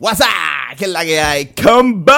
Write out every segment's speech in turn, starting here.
What's? ¿Qué es la que hay? Combo.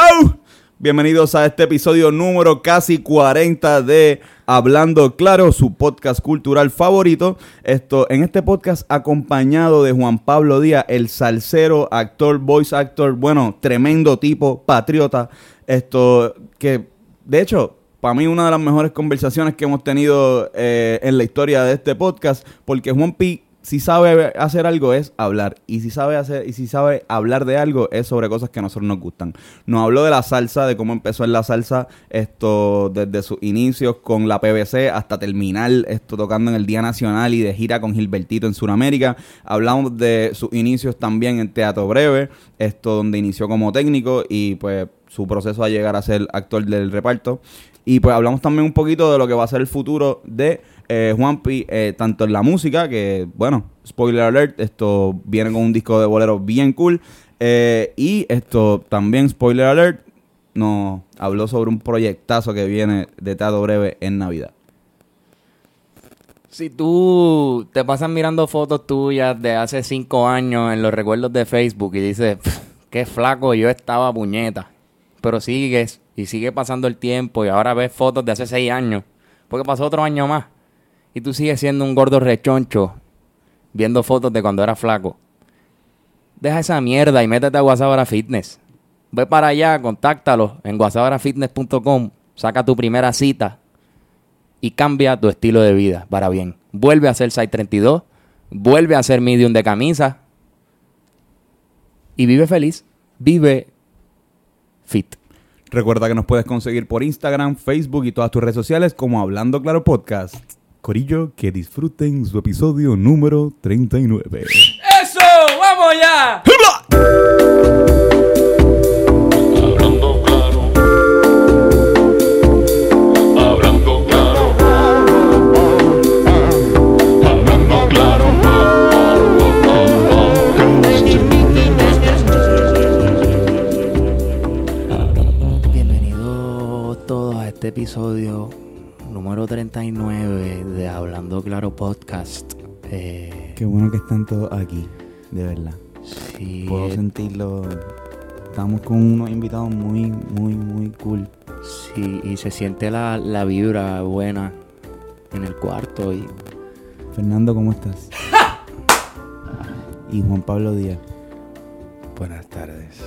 Bienvenidos a este episodio número casi 40 de Hablando Claro, su podcast cultural favorito. Esto, en este podcast acompañado de Juan Pablo Díaz, el salsero, actor, voice actor, bueno, tremendo tipo, patriota. Esto, que de hecho, para mí una de las mejores conversaciones que hemos tenido eh, en la historia de este podcast, porque Juan P si sabe hacer algo es hablar y si sabe hacer y si sabe hablar de algo es sobre cosas que a nosotros nos gustan. Nos habló de la salsa, de cómo empezó en la salsa esto desde sus inicios con la PBC hasta terminar esto tocando en el Día Nacional y de gira con Gilbertito en Sudamérica. Hablamos de sus inicios también en Teatro Breve, esto donde inició como técnico y pues su proceso a llegar a ser actor del reparto. Y pues hablamos también un poquito de lo que va a ser el futuro de eh, Juanpi, eh, tanto en la música, que bueno, spoiler alert, esto viene con un disco de bolero bien cool. eh, y esto también, spoiler alert, nos habló sobre un proyectazo que viene de Teatro Breve en Navidad. Si tú te pasas mirando fotos tuyas de hace cinco años en los recuerdos de Facebook y dices, "Pff, qué flaco yo estaba puñeta, pero sigues y sigue pasando el tiempo y ahora ves fotos de hace seis años, porque pasó otro año más y tú sigues siendo un gordo rechoncho viendo fotos de cuando era flaco. Deja esa mierda y métete a Guasabara Fitness. Ve para allá, contáctalo en guasabarafitness.com, saca tu primera cita y cambia tu estilo de vida para bien. Vuelve a ser size 32, vuelve a ser medium de camisa y vive feliz, vive fit. Recuerda que nos puedes conseguir por Instagram, Facebook y todas tus redes sociales como Hablando Claro Podcast. Corillo, que disfruten su episodio número 39. ¡Eso! ¡Vamos ya! Hablando claro, hablando claro, hablando claro. Bienvenidos todos a este episodio número 39 de Hablando Claro Podcast. Eh, Qué bueno que están todos aquí, de verdad. sí, Puedo sentirlo. Estamos con unos invitados muy, muy, muy cool. sí, y se siente la, la vibra buena en el cuarto y Fernando, ¿cómo estás? y Juan Pablo Díaz. Buenas tardes.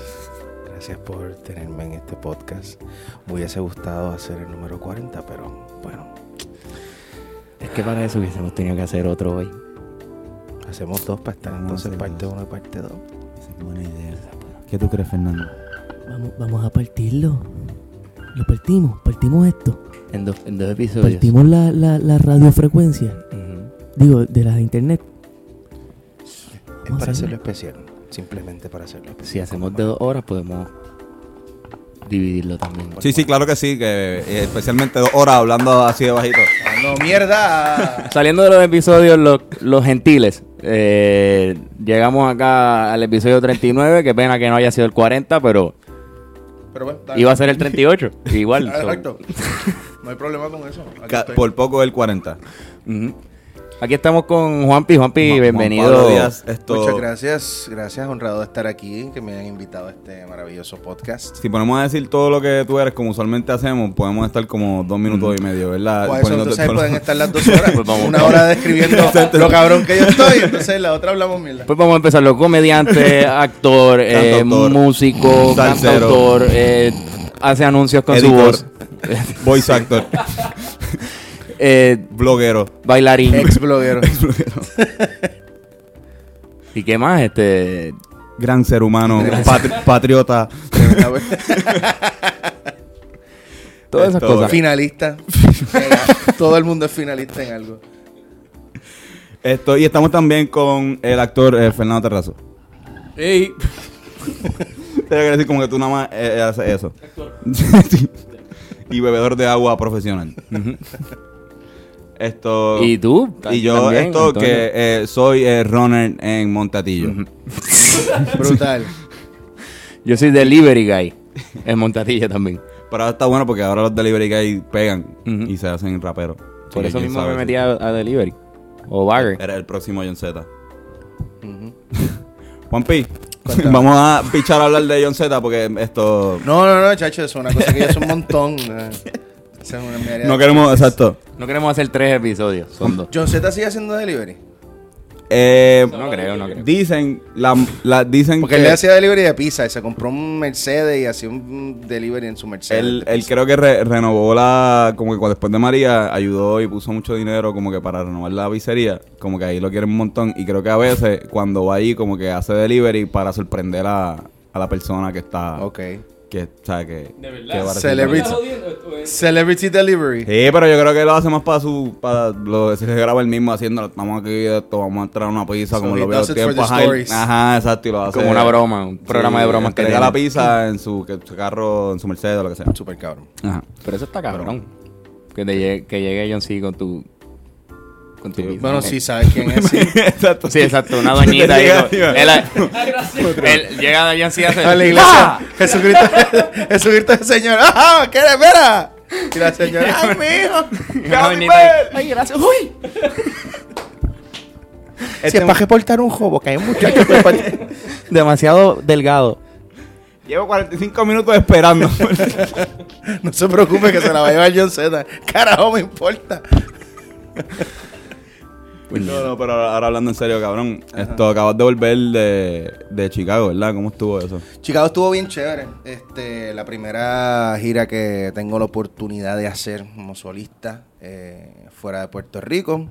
Gracias por tenerme en este podcast. Me hubiese gustado hacer el número 40, pero bueno, es que para eso hubiésemos tenido que hacer otro hoy. hacemos dos para estar Vamos a entonces hacer parte dos. 1 y parte 2. Esa es buena idea. ¿Qué tú crees, Fernando? Vamos, vamos a partirlo. Lo partimos, partimos esto. En dos, en dos episodios. Partimos la, la, la radiofrecuencia. Ujú. Digo, de la de internet. Es Vamos para hacerlo. especial. Simplemente para hacerlo especial. Si hacemos de dos horas, podemos dividirlo también. Sí, sí, claro que sí, que eh, especialmente dos horas hablando así de bajito. ¡No, mierda! Saliendo de los episodios, los, los gentiles, eh, llegamos acá al episodio 39. Qué pena que no haya sido el 40, pero Pero bueno, dale. iba a ser el 38. Igual. Exacto. No hay problema con eso. Por poco el 40. Ujú. Aquí estamos con Juanpi. Juanpi, Juan- Juan bienvenido. Díaz, esto, Muchas gracias. Gracias, honrado de estar aquí, que me hayan invitado a este maravilloso podcast. Si ponemos a decir todo lo que tú eres, como usualmente hacemos, podemos estar como dos minutos y medio, ¿verdad? Pues eso, entonces todo- pueden estar las dos horas. Pues vamos. Una hora describiendo lo cabrón que yo estoy, entonces la otra hablamos mierda. Pues vamos a empezar. Comediante, actor, eh, músico, salsero, cantautor, eh, hace anuncios con su voz, voice actor, eh, bloguero. bailarín. Ex bloguero. ¿Y qué más? Este, Gran ser humano, patri- patriota. todas esas Esto- cosas. finalista. Todo el mundo es finalista en algo. Esto, y estamos también con el actor eh, Fernando Terrazo. Ey. Tengo que decir como que tú nada más eh, haces eso. Sí. Y bebedor de agua profesional. Esto. ¿Y tú? Y yo, También, esto Antonio. que eh, soy eh, runner en Montatillo. Brutal. Yo soy delivery guy. En Montatilla también. Pero ahora está bueno porque ahora los delivery guys pegan y se hacen raperos. Por eso mismo me metí a, a delivery. O bagger. Era el próximo John Z. Juan P, Vamos a pichar a hablar de John Z porque esto... No, no, no, chacho, eso es una cosa que yo es un montón. Esa es una mi área No queremos, exacto. No queremos hacer tres episodios, son dos. John Z sigue haciendo delivery. Eh, No creo, no creo. Dicen, la, la- dicen Porque que él le hacía delivery de pizza y se compró un Mercedes y hacía un delivery en su Mercedes. él, creo que re- renovó la, como que cuando después de María ayudó y puso mucho dinero como que para renovar la pizzería, como que ahí lo quieren un montón y creo que a veces cuando va ahí como que hace delivery para sorprender a, a la persona que está, Ok. Que, sabe que, ¿De verdad? que va a recibir Celebrity. Celebrity delivery. Sí, pero yo creo que lo hace más para su, para lo si se graba el mismo haciendo, estamos aquí esto, vamos a entrar a una pizza So como lo veo tiempo, ajá, ajá, exacto, y lo hace Como una broma, un programa de bromas que entrega la pizza en su, que- su carro, en su Mercedes o lo que sea. Super cabrón. Ajá. Pero eso está cabrón. Que, te llegue, que llegue John C con tu. Con tu pizza. Bueno, sí, ¿sabes quién es? Sí. exacto. Sí, exacto, una doñita ahí. él, él llega a John C y hace. A la iglesia. Jesucristo, Jesucristo el Señor. ¡Ah! ¿Qué eres? Espera. Y la señora. ¡Ay, mijo! Una doñita ahí. ¡Ay, gracias! ¡Uy! Si es para reportar un jobo, que hay un muchacho Demasiado delgado. Llevo 45 minutos esperando. No se preocupe que se la va a llevar John Z. Carajo, me importa. No, no, pero ahora hablando en serio, cabrón. Esto acabas de volver de, de Chicago, ¿verdad? ¿Cómo estuvo eso? Chicago estuvo bien chévere. Este, la primera gira que tengo la oportunidad de hacer como solista eh, fuera de Puerto Rico.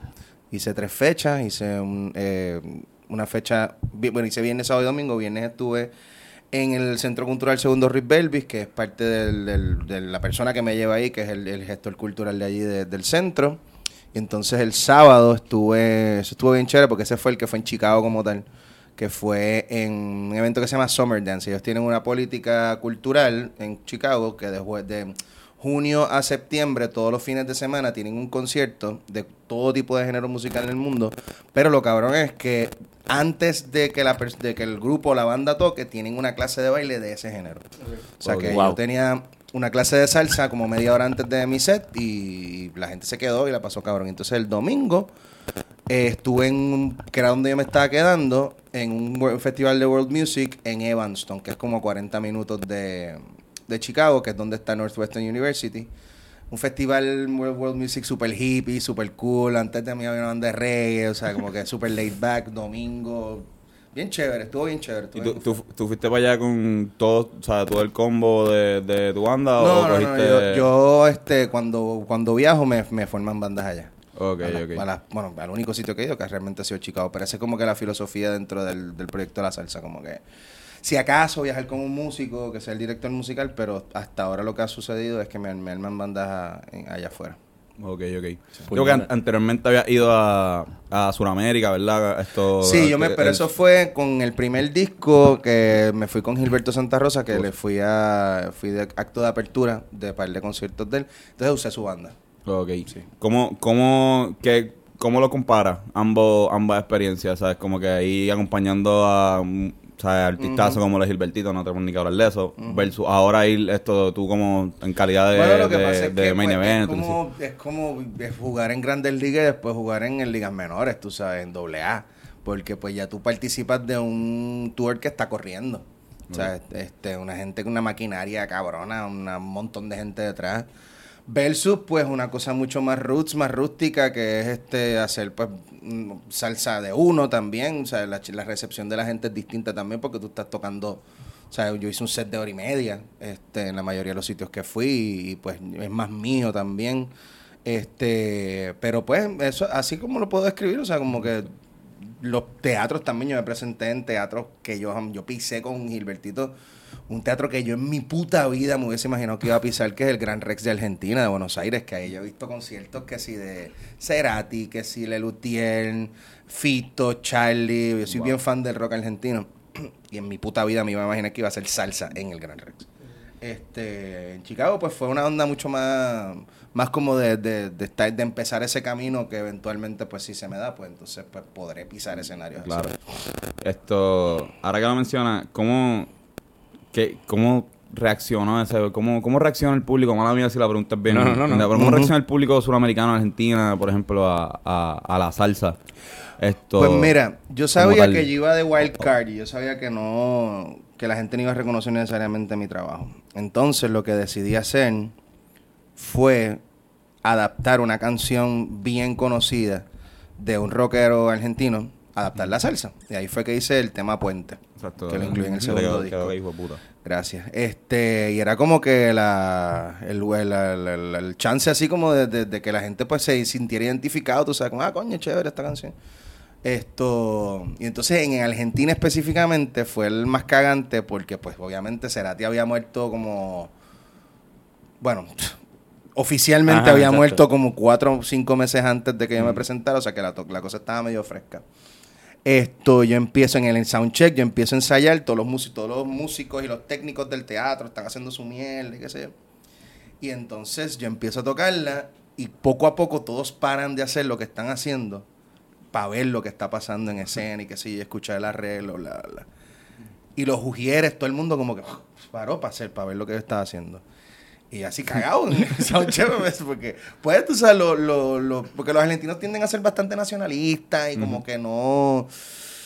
Hice tres fechas. Hice un, eh, una fecha, bueno, hice viernes, sábado y domingo. Viernes estuve en el Centro Cultural Segundo Rick Belvis, que es parte del- del- de la persona que me lleva ahí, que es el, el gestor cultural de allí de- del centro. Y entonces el sábado estuve, eso estuvo bien chévere porque ese fue el que fue en Chicago como tal, que fue en un evento que se llama Summer Dance. Ellos tienen una política cultural en Chicago que después de junio a septiembre, todos los fines de semana, tienen un concierto de todo tipo de género musical en el mundo. Pero lo cabrón es que antes de que, la, de que el grupo o la banda toque, tienen una clase de baile de ese género. O sea que Wow. yo tenía una clase de salsa como media hora antes de mi set y la gente se quedó y la pasó cabrón. Entonces el domingo eh, estuve en, que era donde yo me estaba quedando, en un festival de World Music en Evanston, que es como a 40 minutos de, de Chicago, que es donde está Northwestern University. Un festival World Music super hippie, super cool. Antes de mí había una banda de reggae, o sea, como que super laid back, domingo. Bien chévere, estuvo bien chévere. ¿Y estuvo tú, bien- tú, tú fuiste para allá con todo, o sea, todo el combo de, de tu banda o No, no, no, cogiste...? yo, yo, este, cuando, cuando viajo me, me forman bandas allá. Ok, A la- ok. a la- bueno, al único sitio que he ido que realmente ha sido Chicago, pero esa es como que la filosofía dentro del, del proyecto de la salsa, como que si acaso viajar con un músico, que sea el director musical, pero hasta ahora lo que ha sucedido es que me, me arman bandas allá afuera. Ok, ok. Creo que an- anteriormente había ido a, a Sudamérica, ¿verdad? Esto, Sí, yo me, el- pero eso fue con el primer disco que me fui con Gilberto Santa Rosa, que Uf. le fui a fui de acto de apertura de par de conciertos de él. Entonces usé su banda. Ok. ¿Cómo, cómo, qué, ¿Cómo lo compara ambos, ambas experiencias? ¿Sabes? Como que ahí acompañando a un ¿sabes? artistazos como los Gilbertito, no tenemos ni que hablar de eso, versus ahora ir esto tú como en calidad de, bueno, que main pues, event. es, como, es como jugar en grandes ligas y después jugar en, en ligas menores, tú sabes, en doble A. Porque pues ya tú participas de un tour que está corriendo. O sea, este, una gente con una maquinaria cabrona, un montón de gente detrás. Versus, pues, una cosa mucho más roots, más rústica, que es este hacer, pues, mm, salsa de uno también. O sea, la, recepción de la gente es distinta también porque tú estás tocando... O sea, yo hice un set de hora y media este, en la mayoría de los sitios que fui y, pues, es más mío también. Este, pero pues, eso, así como lo puedo describir, o sea, como que los teatros también, yo me presenté en teatros que yo, yo pisé con Gilbertito, un teatro que yo en mi puta vida me hubiese imaginado que iba a pisar, que es el Gran Rex de Argentina, de Buenos Aires, que ahí yo he visto conciertos que sí de Cerati, que sí Lelutier, Fito, Charlie, yo soy bien fan del rock argentino, y en mi puta vida me iba a imaginar que iba a ser salsa en el Gran Rex. Este, en Chicago pues fue una onda mucho más más como de, de, de estar, de empezar ese camino que eventualmente pues si se me da pues entonces pues podré pisar escenarios así. Claro. Esto, ahora que lo menciona, ¿cómo, qué, cómo reaccionó ese, cómo, cómo reacciona el público? Mala mía si la pregunta es bien. No, no, no, no. ¿Cómo Ujú. reacciona el público suramericano, Argentina, por ejemplo, a, a, a la salsa? Esto, Pues mira, yo sabía que yo iba de wild card y yo sabía que no, que la gente no iba a reconocer necesariamente mi trabajo. Entonces lo que decidí hacer fue adaptar una canción bien conocida de un rockero argentino, adaptar la salsa. Y ahí fue que hice el tema Puente. Exacto. que lo incluí en el Que segundo quedó- disco. que hijo de puta. Gracias. Este, y era como que la, el, el, el- el- el chance así como de, de- de que la gente pues se sintiera identificado, tú sabes, como, ah, coño, chévere esta canción. Esto, y entonces en Argentina específicamente fue el más cagante porque pues obviamente Cerati había muerto como, bueno, oficialmente Ajá, había exacto. muerto como cuatro o cinco meses antes de que yo me presentara, o sea que la, la cosa estaba medio fresca. Esto, yo empiezo en el soundcheck, yo empiezo a ensayar, todos los músicos, todos los músicos y los técnicos del teatro están haciendo su mierda qué sé yo. Y entonces yo empiezo a tocarla y poco a poco todos paran de hacer lo que están haciendo para ver lo que está pasando en escena y sé yo, escuchar el arreglo, bla, bla. Y los ujieres, todo el mundo como que paró para hacer, para ver lo que estaba haciendo. Y así cagado en porque pues tú sabes, lo, lo, lo- porque los argentinos tienden a ser bastante nacionalistas y como que no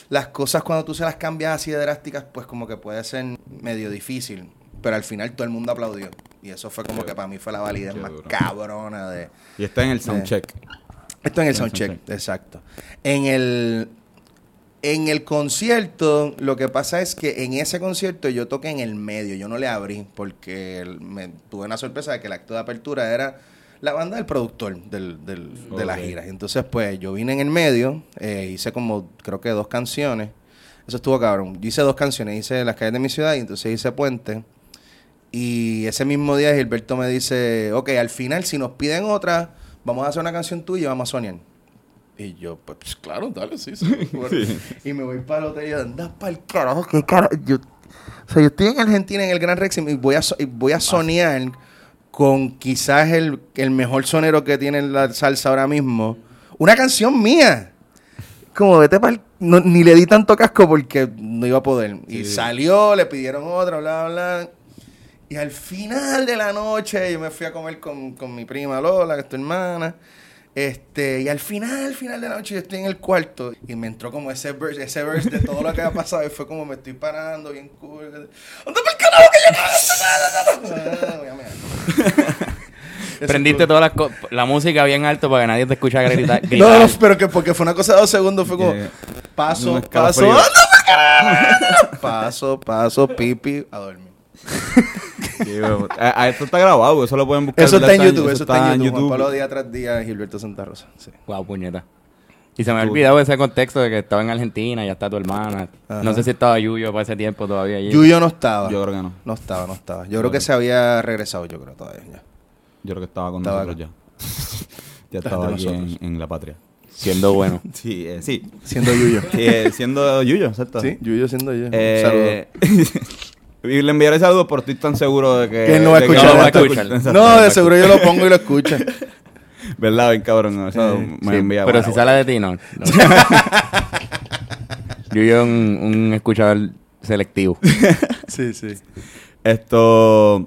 las cosas cuando tú se las cambias así de drásticas, pues como que puede ser medio difícil. Pero al final todo el mundo aplaudió. Y eso fue como que para mí fue la validez Qué más duro. cabrona de... Y está en el soundcheck. Esto en el En el soundcheck, soundcheck. exacto. En el, en el concierto, lo que pasa es que en ese concierto yo toqué en el medio, yo no le abrí, porque me tuve una sorpresa de que el acto de apertura era la banda del productor del, del- de la gira. Entonces, pues yo vine en el medio, eh, hice como creo que dos canciones. Eso estuvo cabrón. Yo hice dos canciones, hice Las calles de mi ciudad y entonces hice Puente. Y ese mismo día Gilberto me dice, ok, al final si nos piden otra, vamos a hacer una canción tuya y vamos a soñar. Y yo, pues, pues, claro, dale, sí, sí. Y me voy para el hotel y yo, anda para el carajo, qué carajo. Yo, o sea, yo estoy en Argentina, en el Gran Rex, y voy a, y voy a soñar con quizás el, el mejor sonero que tiene la salsa ahora mismo. Una canción mía. Como vete para Ni le di tanto casco porque no iba a poder. Y salió, le pidieron otra, bla, bla. Y al final de la noche yo me fui a comer con, con mi prima Lola, que es tu hermana. Este, y al final, al final de la noche yo estoy en el cuarto y me entró como ese verse, ese verse de todo lo que ha pasado y fue como me estoy parando bien cool. ¿Dónde el carajo que yo Ah, voy a mear. Eso Prendiste estuvo- todas las co- la música bien alto para que nadie te escuchara gritar. No, gritar. no, pero que porque fue una cosa de dos segundos, fue como Yeah. paso, paso, paso, paso, pipi, a dormir. Sí, bueno. a, a esto está grabado, eso lo pueden buscar. Eso está en. YouTube, eso está en YouTube. Juan Pablo día tras día, Gilberto Santa Rosa. Sí. Wow, puñeta. Y se me ha olvidado ese contexto de que estaba en Argentina, ya está tu hermana. Ajá. No sé si estaba Yuyo para ese tiempo todavía. allí. Yuyo no estaba. Yo creo que no. No estaba, no estaba. Yo creo que se había regresado, yo creo, todavía. ya. Yo creo que estaba con Estaba nosotros ya. ya estaba aquí en, la patria. Siendo bueno. Sí, eh, sí. Siendo Yuyo. Sí, eh, siendo Yuyo, exacto. sí, Yuyo siendo yo. Eh, y le enviaré saludos, pero estoy tan seguro de que... No va a escuchar a escuchar. No, de seguro yo lo pongo y lo escucho. ¿Verdad? Bien cabrón. Eso me Sí, envía. pero si sale de ti, no. no. Yuyo es un, un escuchador selectivo. sí, sí. Esto...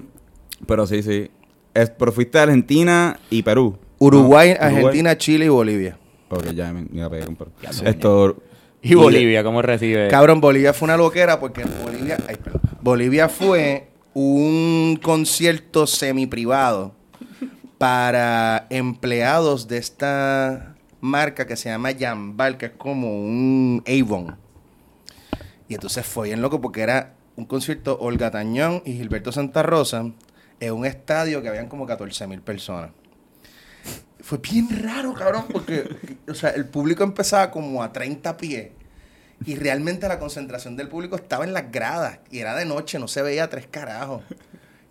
Pero sí, sí. Es, pero fuiste a Argentina y Perú. Uruguay, ¿no? Argentina, Chile y Bolivia. Ok, ya me, me iba a pegar con Perú. Esto... Y Bolivia, ¿cómo recibe? Cabrón, Bolivia fue una loquera porque Bolivia, ay, perdón. Bolivia fue un concierto semi privado para empleados de esta marca que se llama Jambal, que es como un Avon. Y entonces fue bien loco porque era un concierto Olga Tañón y Gilberto Santa Rosa en un estadio que habían como 14 mil personas. Fue bien raro, cabrón, porque o sea, el público empezaba como a 30 pies y realmente la concentración del público estaba en las gradas y era de noche, no se veía tres carajos.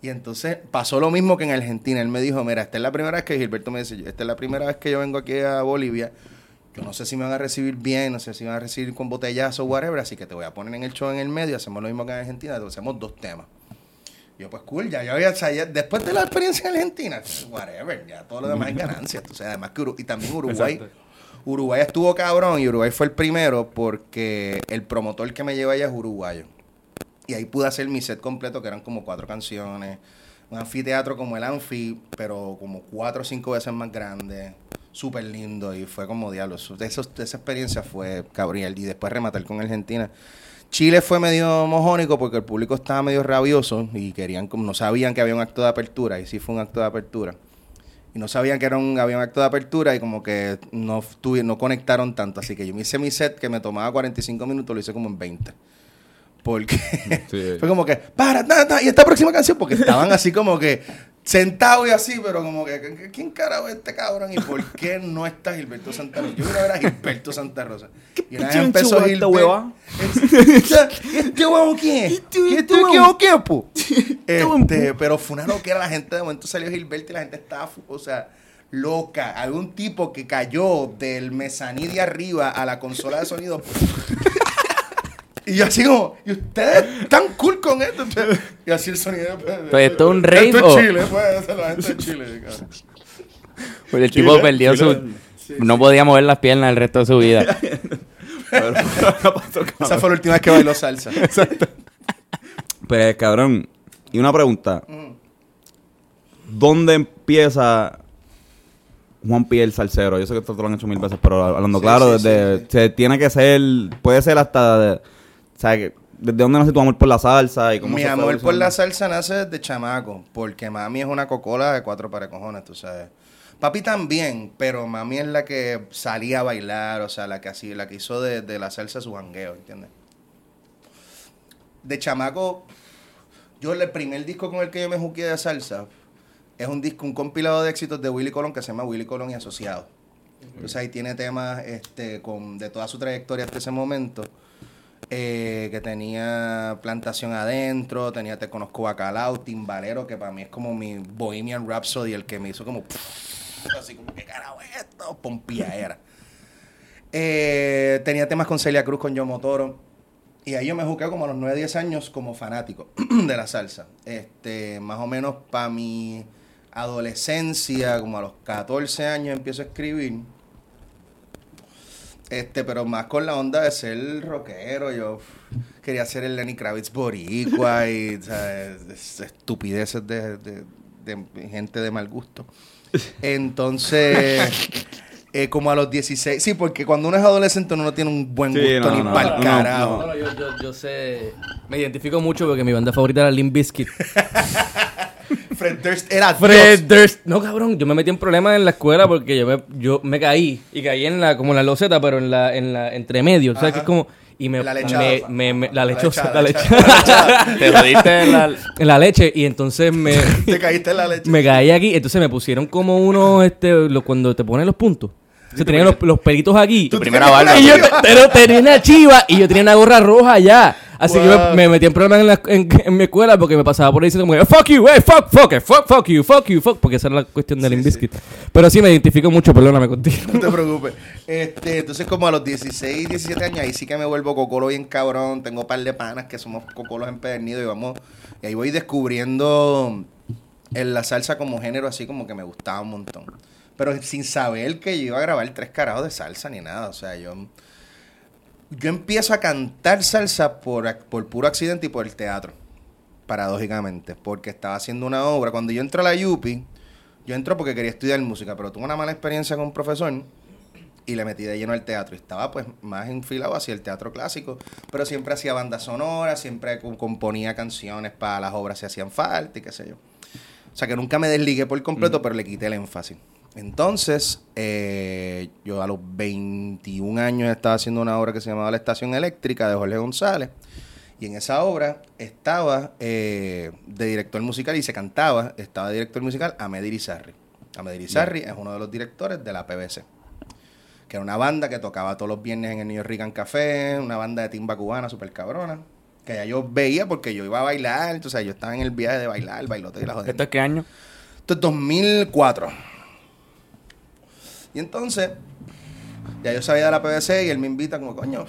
Y entonces pasó lo mismo que en Argentina. Él me dijo, mira, esta es la primera vez que Gilberto me dice, esta es la primera vez que yo vengo aquí a Bolivia. Yo no sé si me van a recibir bien, no sé si me van a recibir con botellazo o whatever, así que te voy a poner en el show en el medio, hacemos lo mismo que en Argentina, hacemos dos temas. Yo, pues cool, ya yo había, o sea, ya- después de la experiencia en Argentina, whatever, ya todo lo demás es ganancia. Sea, además que Uru- y también Uruguay, Uruguay estuvo cabrón y Uruguay fue el primero porque el promotor que me lleva allá es uruguayo. Y ahí pude hacer mi set completo, que eran como cuatro canciones. Un anfiteatro como el Anfi, pero como cuatro o cinco veces más grande. súper lindo y fue como diablos. Eso, esa experiencia fue Gabriel y después rematar con Argentina. Chile fue medio mojónico porque el público estaba medio rabioso y querían, como no sabían que había un acto de apertura y sí fue un acto de apertura. Y no sabían que era un, había un acto de apertura y como que no, no conectaron tanto. Así que yo me hice mi set que me tomaba 45 minutos, lo hice como en 20. Porque Sí. fue como que, para, ta, y esta próxima canción, porque estaban así como que sentados y así, pero como que, ¿quién carajo es este cabrón? ¿Y por qué no está Gilberto Santa Rosa? Yo vine a ver a Gilberto Santa Rosa. Y una vez empezó Gilberto. ¿Este huevo quién es? ¿Este huevo quién, po? Este, pero fue una loquera la gente. De momento salió Gilberto y la gente estaba, o sea, loca. Algún tipo que cayó del mezaní de arriba a la consola de sonido. Y yo así como, ¿y ustedes están cool con esto? Y así el sonido. Pues esto es un rave, Esto es Chile, pues, la gente de Chile. cabrón. Pues el tipo perdió Chile. su... No podía mover las piernas el resto de su vida. Pero- Esa fue la última vez que bailó salsa. Pues, cabrón, y una pregunta. Mm. ¿Dónde empieza Juan Pierre Salcero? Yo sé que esto te lo han hecho mil veces, pero hablando Sí, claro, sí, desde, sí, se tiene que ser, puede ser hasta, que- ¿desde dónde nace tu amor por la salsa? Y cómo Mi se amor por la salsa nace desde chamaco, porque mami es una cocola de cuatro para cojones, tú sabes. Papi también, pero mami es la que salía a bailar, o sea, la que así, la que hizo de, de la salsa su jangueo, ¿entiendes? De chamaco, yo el primer disco con el que yo me juqué de salsa es un disco, un compilado de éxitos de Willy Colón que se llama Willy Colón y Asociados. Entonces ahí tiene temas este, con, de toda su trayectoria hasta ese momento. Eh, que tenía Plantación Adentro, tenía Te Conozco Bacalao, Timbalero, que para mí es como mi Bohemian Rhapsody, el que me hizo como... así como, ¿qué carajo es esto? Pompía era. Eh, tenía temas con Celia Cruz, con Yo Motoro. Y ahí yo me jugué como a los 9, 10 años como fanático de la salsa. Este, más o menos para mi adolescencia, como a los 14 años empiezo a escribir. Este, pero más con la onda de ser rockero. Yo quería ser el Lenny Kravitz boricua y ¿sabes? Es- estupideces de, de- de gente de mal gusto. Entonces, eh, como a los 16. Sí, porque cuando uno es adolescente uno no tiene un buen Sí, gusto no, ni no, pa'l no, carajo. No, no, yo, yo, yo sé. Me identifico mucho porque mi banda favorita era Limp Bizkit. Fred Durst era Fred Dios. Durst. No, cabrón, yo me metí en problemas en la escuela porque yo me, yo me caí. Y caí en la, como en la loseta, pero en la, en la, entre medio. O sea, que es como. Y me, La lechada. me- me- me- la La lechosa, la. Te jodiste en la... en la leche. Y entonces me, Te caíste en la leche. me caí aquí. Entonces me pusieron como unos, este, lo- cuando te ponen los puntos. Se tenían los, los pelitos aquí. Tu primera barba. Y yo te- pero tenía una chiva y yo tenía una gorra roja allá. Así que me, me metí en problemas en, la- en- en mi escuela porque me pasaba por ahí diciendo como, fuck you, hey, fuck, fuck, it, fuck, fuck you, fuck you, fuck. Porque esa era la cuestión del Sí. Pero sí me identifico mucho, perdóname contigo. No te preocupes. Este, entonces, como a los 16, 17 años, ahí sí que me vuelvo cocolo bien cabrón. Tengo un par de panas que somos cocolos empedernidos y vamos. Y ahí voy descubriendo en la salsa como género, así como que me gustaba un montón. Pero sin saber que yo iba a grabar tres carajos de salsa ni nada. O sea, yo. Yo empiezo a cantar salsa por, por puro accidente y por el teatro. Paradójicamente. Porque estaba haciendo una obra. Cuando yo entro a la Yupi, yo entro porque quería estudiar música, pero tuve una mala experiencia con un profesor y le metí de lleno al teatro. Y estaba pues más enfilado hacia el teatro clásico, pero siempre hacía banda sonora, siempre co- componía canciones para las obras si hacían falta y qué sé yo. O sea que nunca me desligué por completo, pero le quité el énfasis. Entonces, eh, yo a los 21 años estaba haciendo una obra que se llamaba La Estación Eléctrica de Jorge González. Y en esa obra estaba eh, de director musical y se cantaba, estaba de director musical Ahmed Irizarry. Ahmed Irizarry es uno de los directores de la PBC, que era una banda que tocaba todos los viernes en el New York Rican Café, una banda de timba cubana súper cabrona, que ya yo veía porque yo iba a bailar, entonces yo estaba en el viaje de bailar, el bailote y la joder. ¿Esto es qué año? Esto es 2004. Y entonces, ya yo sabía de la PBC y él me invita como, coño,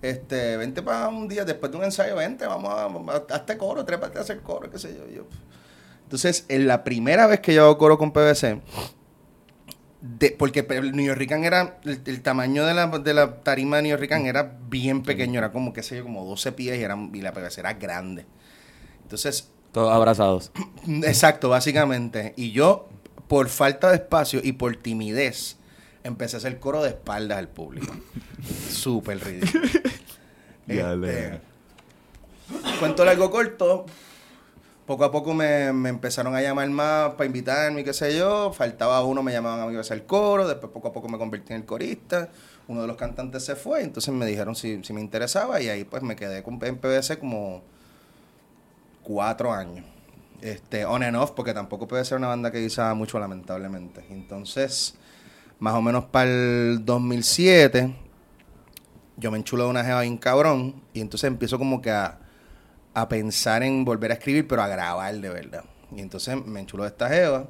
este, vente para un día, después de un ensayo, vente, vamos a, vamos a hazte coro, trépate a hacer coro, qué sé yo. Entonces, en la primera vez que yo hago coro con PBC, de- porque el New Yorkican era, el, el tamaño de la, de la tarima de New Yorkican era bien pequeño, era como, qué sé yo, como 12 pies y, era, y la PBC era grande. Entonces, Todos abrazados. Exacto, básicamente. Y yo, por falta de espacio y por timidez, empecé a hacer coro de espaldas al público. Súper ridículo. Este, cuento largo corto. Poco a poco me, me empezaron a llamar más para invitarme y qué sé yo. Faltaba uno, me llamaban a mí para hacer coro. Después poco a poco me convertí en el corista. Uno de los cantantes se fue. Entonces me dijeron si, si me interesaba. Y ahí pues me quedé con, en PBC como cuatro años. Este, on and off, porque tampoco puede ser una banda que guisaba mucho, lamentablemente. Entonces, más o menos para el 2007, yo me enchulo de una jeva bien cabrón. Y entonces empiezo como que a, a pensar en volver a escribir, pero a grabar de verdad. Y entonces me enchulo de esta jeva,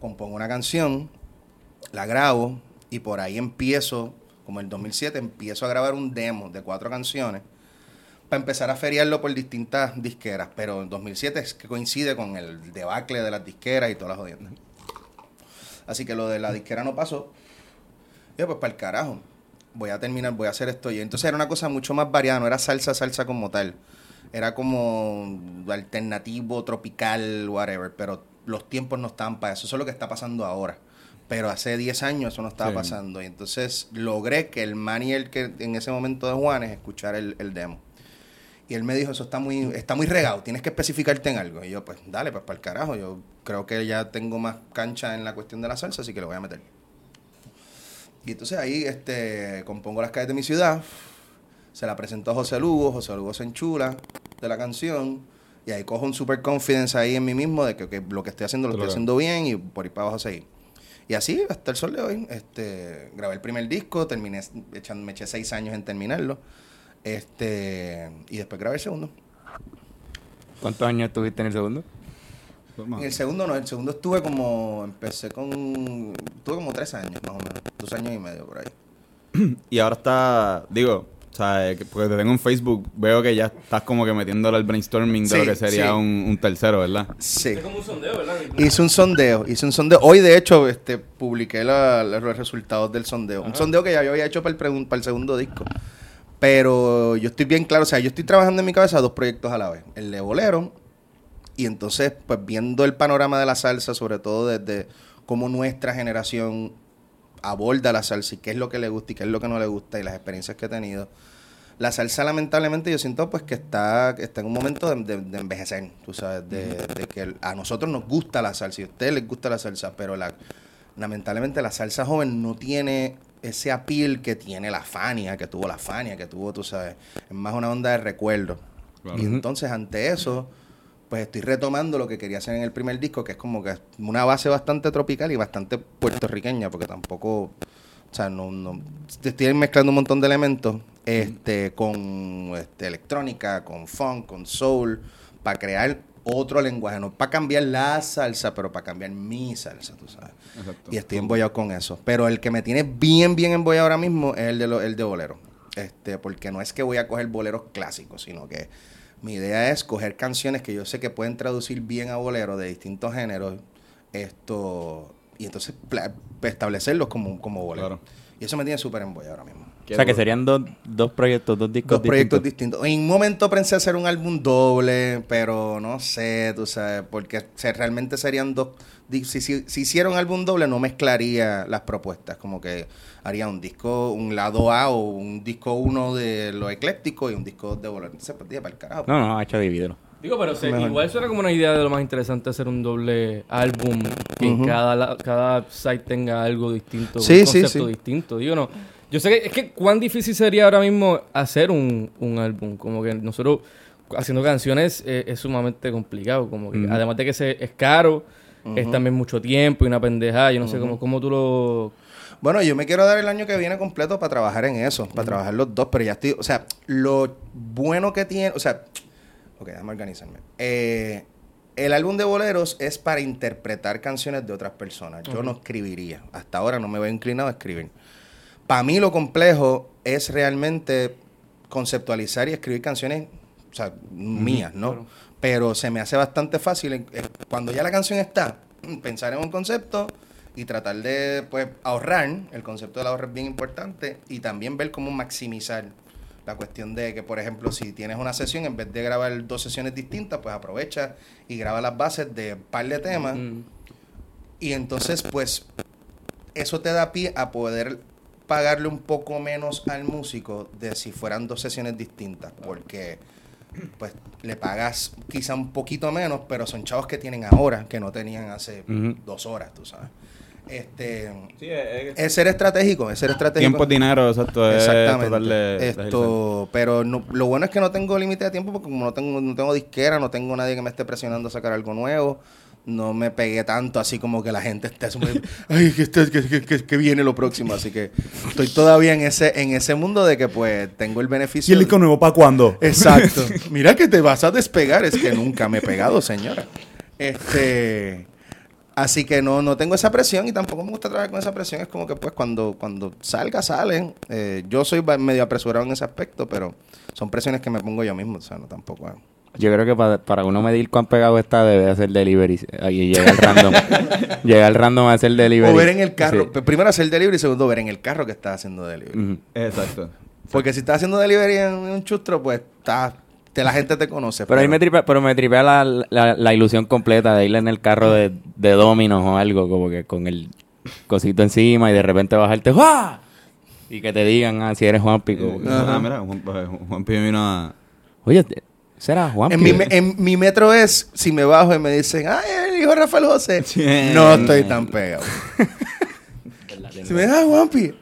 compongo una canción, la grabo, y por ahí empiezo, como el 2007, empiezo a grabar un demo de cuatro canciones para empezar a feriarlo por distintas disqueras. Pero en 2007 es que coincide con el debacle de las disqueras y todas las jodiendas. Así que lo de la disquera no pasó. Yo, pues para el carajo. Voy a terminar, voy a hacer esto. Y entonces era una cosa mucho más variada, no era salsa, salsa como tal. Era como alternativo, tropical, whatever. Pero los tiempos no estaban para eso. Eso es lo que está pasando ahora. Pero hace 10 años eso no estaba Sí. pasando. Y entonces logré que el manager que en ese momento de Juanes escuchara el, el demo. Y él me dijo, eso está muy, está muy regado, tienes que especificarte en algo. Y yo, pues, dale, pues para el carajo. Yo creo que ya tengo más cancha en la cuestión de la salsa, así que lo voy a meter. Y entonces ahí este, compongo las calles de mi ciudad, se la presento a José Lugo, José Lugo se enchula de la canción, y ahí cojo un super confidence ahí en mí mismo de que, lo que estoy haciendo lo estoy Claro. haciendo bien y por ahí para abajo seguir. Y así hasta el sol de hoy, este, grabé el primer disco, terminé, me eché seis años en terminarlo, este, y después grabé el segundo. ¿Cuántos años estuviste en el segundo? En el segundo no, el segundo estuve como, empecé con, tuve como tres años más o menos, dos años y medio por ahí. Y ahora está, digo, o sea, eh, que- porque te tengo en Facebook, veo que ya estás como que metiéndole al brainstorming de Sí, lo que sería sí. un, un tercero, ¿verdad? Sí. Es como un sondeo, ¿verdad? Hice un sondeo, hice un sondeo. Hoy, de hecho, este, publiqué la- la- los resultados del sondeo. Un sondeo que ya yo había hecho para el, pregun- para el segundo disco. Pero yo estoy bien claro, o sea, yo estoy trabajando en mi cabeza dos proyectos a la vez. El de bolero, y entonces, pues viendo el panorama de la salsa, sobre todo desde cómo nuestra generación aborda la salsa y qué es lo que le gusta y qué es lo que no le gusta y las experiencias que he tenido. La salsa, lamentablemente, yo siento pues que está, está en un momento de, envejecer, tú sabes, de, que a nosotros nos gusta la salsa y a ustedes les gusta la salsa, pero la, lamentablemente la salsa joven no tiene ese appeal que tiene la Fania, que tuvo la Fania, que tuvo, tú sabes, es más una onda de recuerdo. Claro. Y entonces, ante eso, pues estoy retomando lo que quería hacer en el primer disco, que es como que una base bastante tropical y bastante puertorriqueña, porque tampoco, o sea, no, no te estoy mezclando un montón de elementos, este, con este, electrónica, con funk, con soul, para crear otro lenguaje, no para cambiar la salsa, pero para cambiar mi salsa, tú sabes. Exacto. Y estoy embollado con eso. Pero el que me tiene bien, bien embollado ahora mismo es el de, lo- el de bolero. Este, porque no es que voy a coger boleros clásicos, sino que mi idea es coger canciones que yo sé que pueden traducir bien a bolero de distintos géneros. Esto. Y entonces establecerlos como, como bolero. Claro. Y eso me tiene súper embollado ahora mismo. O sea, que serían dos, dos proyectos, dos discos Dos proyectos distintos. distintos. En un momento pensé hacer un álbum doble, pero no sé, tú sabes, porque se- realmente serían dos. Si, si, si hiciera un álbum doble, no mezclaría las propuestas. Como que haría un disco, un lado A o un disco uno de lo ecléctico y un disco dos de bolero. Entonces, pues, para el carajo. No, no, ha hecho dividirlo. Digo, pero se- igual suena como una idea de lo más interesante hacer un doble álbum que en Ujú. cada, cada site tenga algo distinto, Sí, un sí, concepto sí. distinto. Digo, no. Yo sé que es que cuán difícil sería ahora mismo hacer un, un álbum. Como que nosotros haciendo canciones eh, es sumamente complicado. Como que además de que se, es caro, es también mucho tiempo y una pendejada. Yo no sé cómo, cómo tú lo. Bueno, yo me quiero dar el año que viene completo para trabajar en eso, para trabajar los dos, pero ya estoy, o sea, lo bueno que tiene, o sea, ok, déjame organizarme. Eh, el álbum de boleros es para interpretar canciones de otras personas. Yo no escribiría, hasta ahora no me veo inclinado a escribir. Para mí lo complejo es realmente conceptualizar y escribir canciones, o sea, mías, ¿no? Pero se me hace bastante fácil, eh, cuando ya la canción está, pensar en un concepto y tratar de pues ahorrar, el concepto del ahorro es bien importante, y también ver cómo maximizar la cuestión de que, por ejemplo, si tienes una sesión, en vez de grabar dos sesiones distintas, pues aprovecha y graba las bases de un par de temas. Mm. Y entonces, pues, eso te da pie a poder pagarle un poco menos al músico de si fueran dos sesiones distintas, porque pues le pagas quizá un poquito menos, pero son chavos que tienen ahora, que no tenían hace dos horas, tú sabes. Este, Sí, es, es ser estratégico, es ser estratégico. tiempo es dinero, exacto. Exactamente. Esto, pero no- lo bueno es que no tengo límite de tiempo porque como no tengo, no tengo disquera, no tengo nadie que me esté presionando a sacar algo nuevo. No me pegué tanto así como que la gente esté súper, ay, que, este- que, que- que- que viene lo próximo. Así que estoy todavía en ese, en ese mundo de que pues tengo el ¿Y beneficio. el disco nuevo para cuándo? Exacto. Mira que te vas a despegar. Es que nunca me he pegado, señora. Este. Así que no, no tengo esa presión y tampoco me gusta trabajar con esa presión. Es como que pues cuando, cuando salga, salen. Eh, yo soy medio apresurado en ese aspecto, pero son presiones que me pongo yo mismo. O sea, no tampoco. eh. Yo creo que para, para uno medir cuán pegado está, debe hacer delivery. Ahí llega el random. llega el random a hacer delivery. O ver en el carro. Sí. Primero hacer delivery y segundo ver en el carro que estás haciendo delivery. Exacto. Porque si estás haciendo delivery en un chustro, pues está, te, la gente te conoce. Pero ahí me tripea, pero me tripea la, la, la ilusión completa de ir en el carro de, de Dominos o algo, como que con el cosito encima y de repente bajarte ¡Guau! Y que te digan, ah, si eres Juan Pico. Ah, mira, Juan, Juan Pío vino a... Oye, te- será Juan En mi, me- en mi metro es, si me bajo y me dicen, ay, el hijo de Rafael José, Sí. no estoy tan pegado. si me das Juanpi,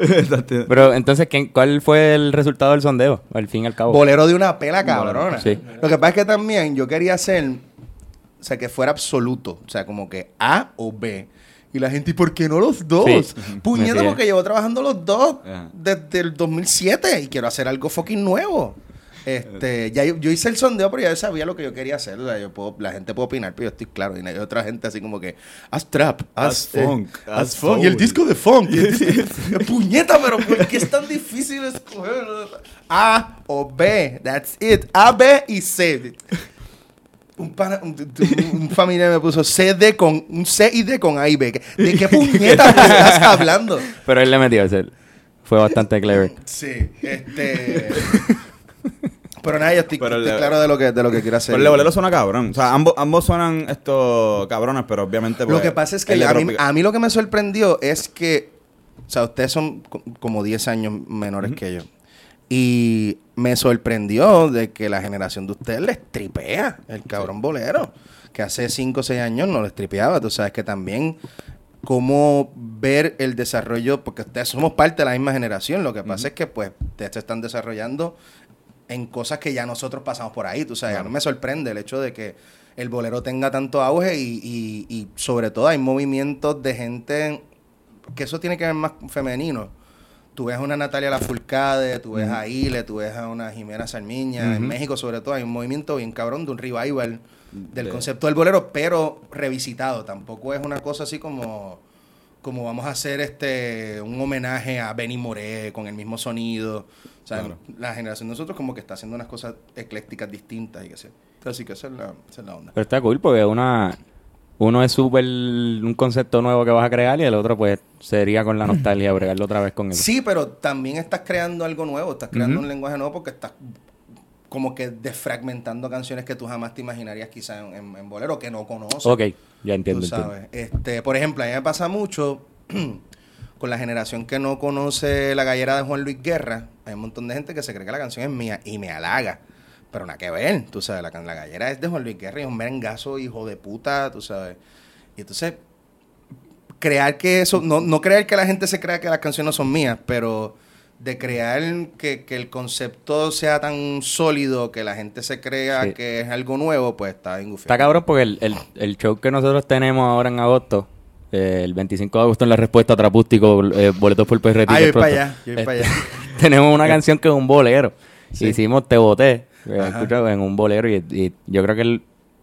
Exacto. Pero entonces, ¿quién, ¿cuál fue el resultado del sondeo? Al fin y al cabo. bolero de una pela cabrona. Sí. Lo que pasa es que también yo quería hacer, o sea, que fuera absoluto, o sea, como que A o B. Y la gente, ¿y por qué no los dos? Sí. Puñeta, Sí. porque llevo trabajando los dos Ajá. desde el 2007 y quiero hacer algo fucking nuevo. Este, ya yo, yo hice el sondeo, pero ya yo sabía lo que yo quería hacer. O sea, yo puedo, la gente puede opinar, pero yo estoy claro. Y hay otra gente así como que, haz trap, haz, Haz funk, eh, haz funk. Y el disco de funk. y el disco- Puñeta, pero ¿por qué es tan difícil escoger? A o B, that's it. A, B y C. Un, pana- un, un- un familiar me puso C, D con, un C y D con A y B. ¿De qué puñeta estás hablando? Pero él le metió ese. Fue bastante clever. Sí, este. Pero nada, yo estoy, Pero claro de lo que, de lo que quiero hacer. Pero el de bolero suena cabrón. O sea, ambos, ambos suenan estos cabrones, pero obviamente... Lo pues, que pasa es que a mí, a mí lo que me sorprendió es que, o sea, ustedes son co- como 10 años menores que yo. Y me sorprendió de que la generación de ustedes les tripea el cabrón bolero. Que hace 5 o 6 años no les tripeaba. Tú sabes que también cómo ver el desarrollo, porque ustedes somos parte de la misma generación. Lo que pasa es que pues ustedes se están desarrollando en cosas que ya nosotros pasamos por ahí. Tú sabes, a mí me sorprende el hecho de que el bolero tenga tanto auge y, y- y sobre todo hay movimientos de gente que eso tiene que ver más femenino. Tú ves a una Natalia Lafourcade, tú ves a Ile, tú ves a una Jimena Sarmiña. En México, sobre todo, hay un movimiento bien cabrón de un revival del De- concepto del bolero, pero revisitado. Tampoco es una cosa así como, como vamos a hacer este un homenaje a Benny Moré con el mismo sonido. O sea, Claro. la generación de nosotros como que está haciendo unas cosas eclécticas distintas y que sé. Así que esa es la, esa es la onda. Pero está cool porque una uno es súper un concepto nuevo que vas a crear y el otro pues sería con la nostalgia bregarlo otra vez con eso. Sí, pero también estás creando algo nuevo, estás creando un lenguaje nuevo porque estás como que desfragmentando canciones que tú jamás te imaginarías quizá en, en- en bolero que no conoces. Ok, ya entiendo. Tú entiendo. sabes. Este, por ejemplo, a mí me pasa mucho con la generación que no conoce la gallera de Juan Luis Guerra. Hay un montón de gente que se cree que la canción es mía y me halaga. Pero nada que ver, tú sabes, la, la gallera es de Juan Luis Guerra y es un merengazo hijo de puta, tú sabes. Y entonces, crear que eso, no, no creer que la gente se crea que las canciones no son mías, pero de crear que, que el concepto sea tan sólido que la gente se crea Sí. que es algo nuevo, pues está bien Está cabrón porque el, el, el show que nosotros tenemos ahora en agosto, eh, el 25 de agosto en la respuesta trapústico, eh, boletos por PR Ah, yo para allá, yo voy para Este, allá. tenemos una canción que es un bolero. Sí. Hicimos Te Boté, eh, en un bolero y, y yo creo que el-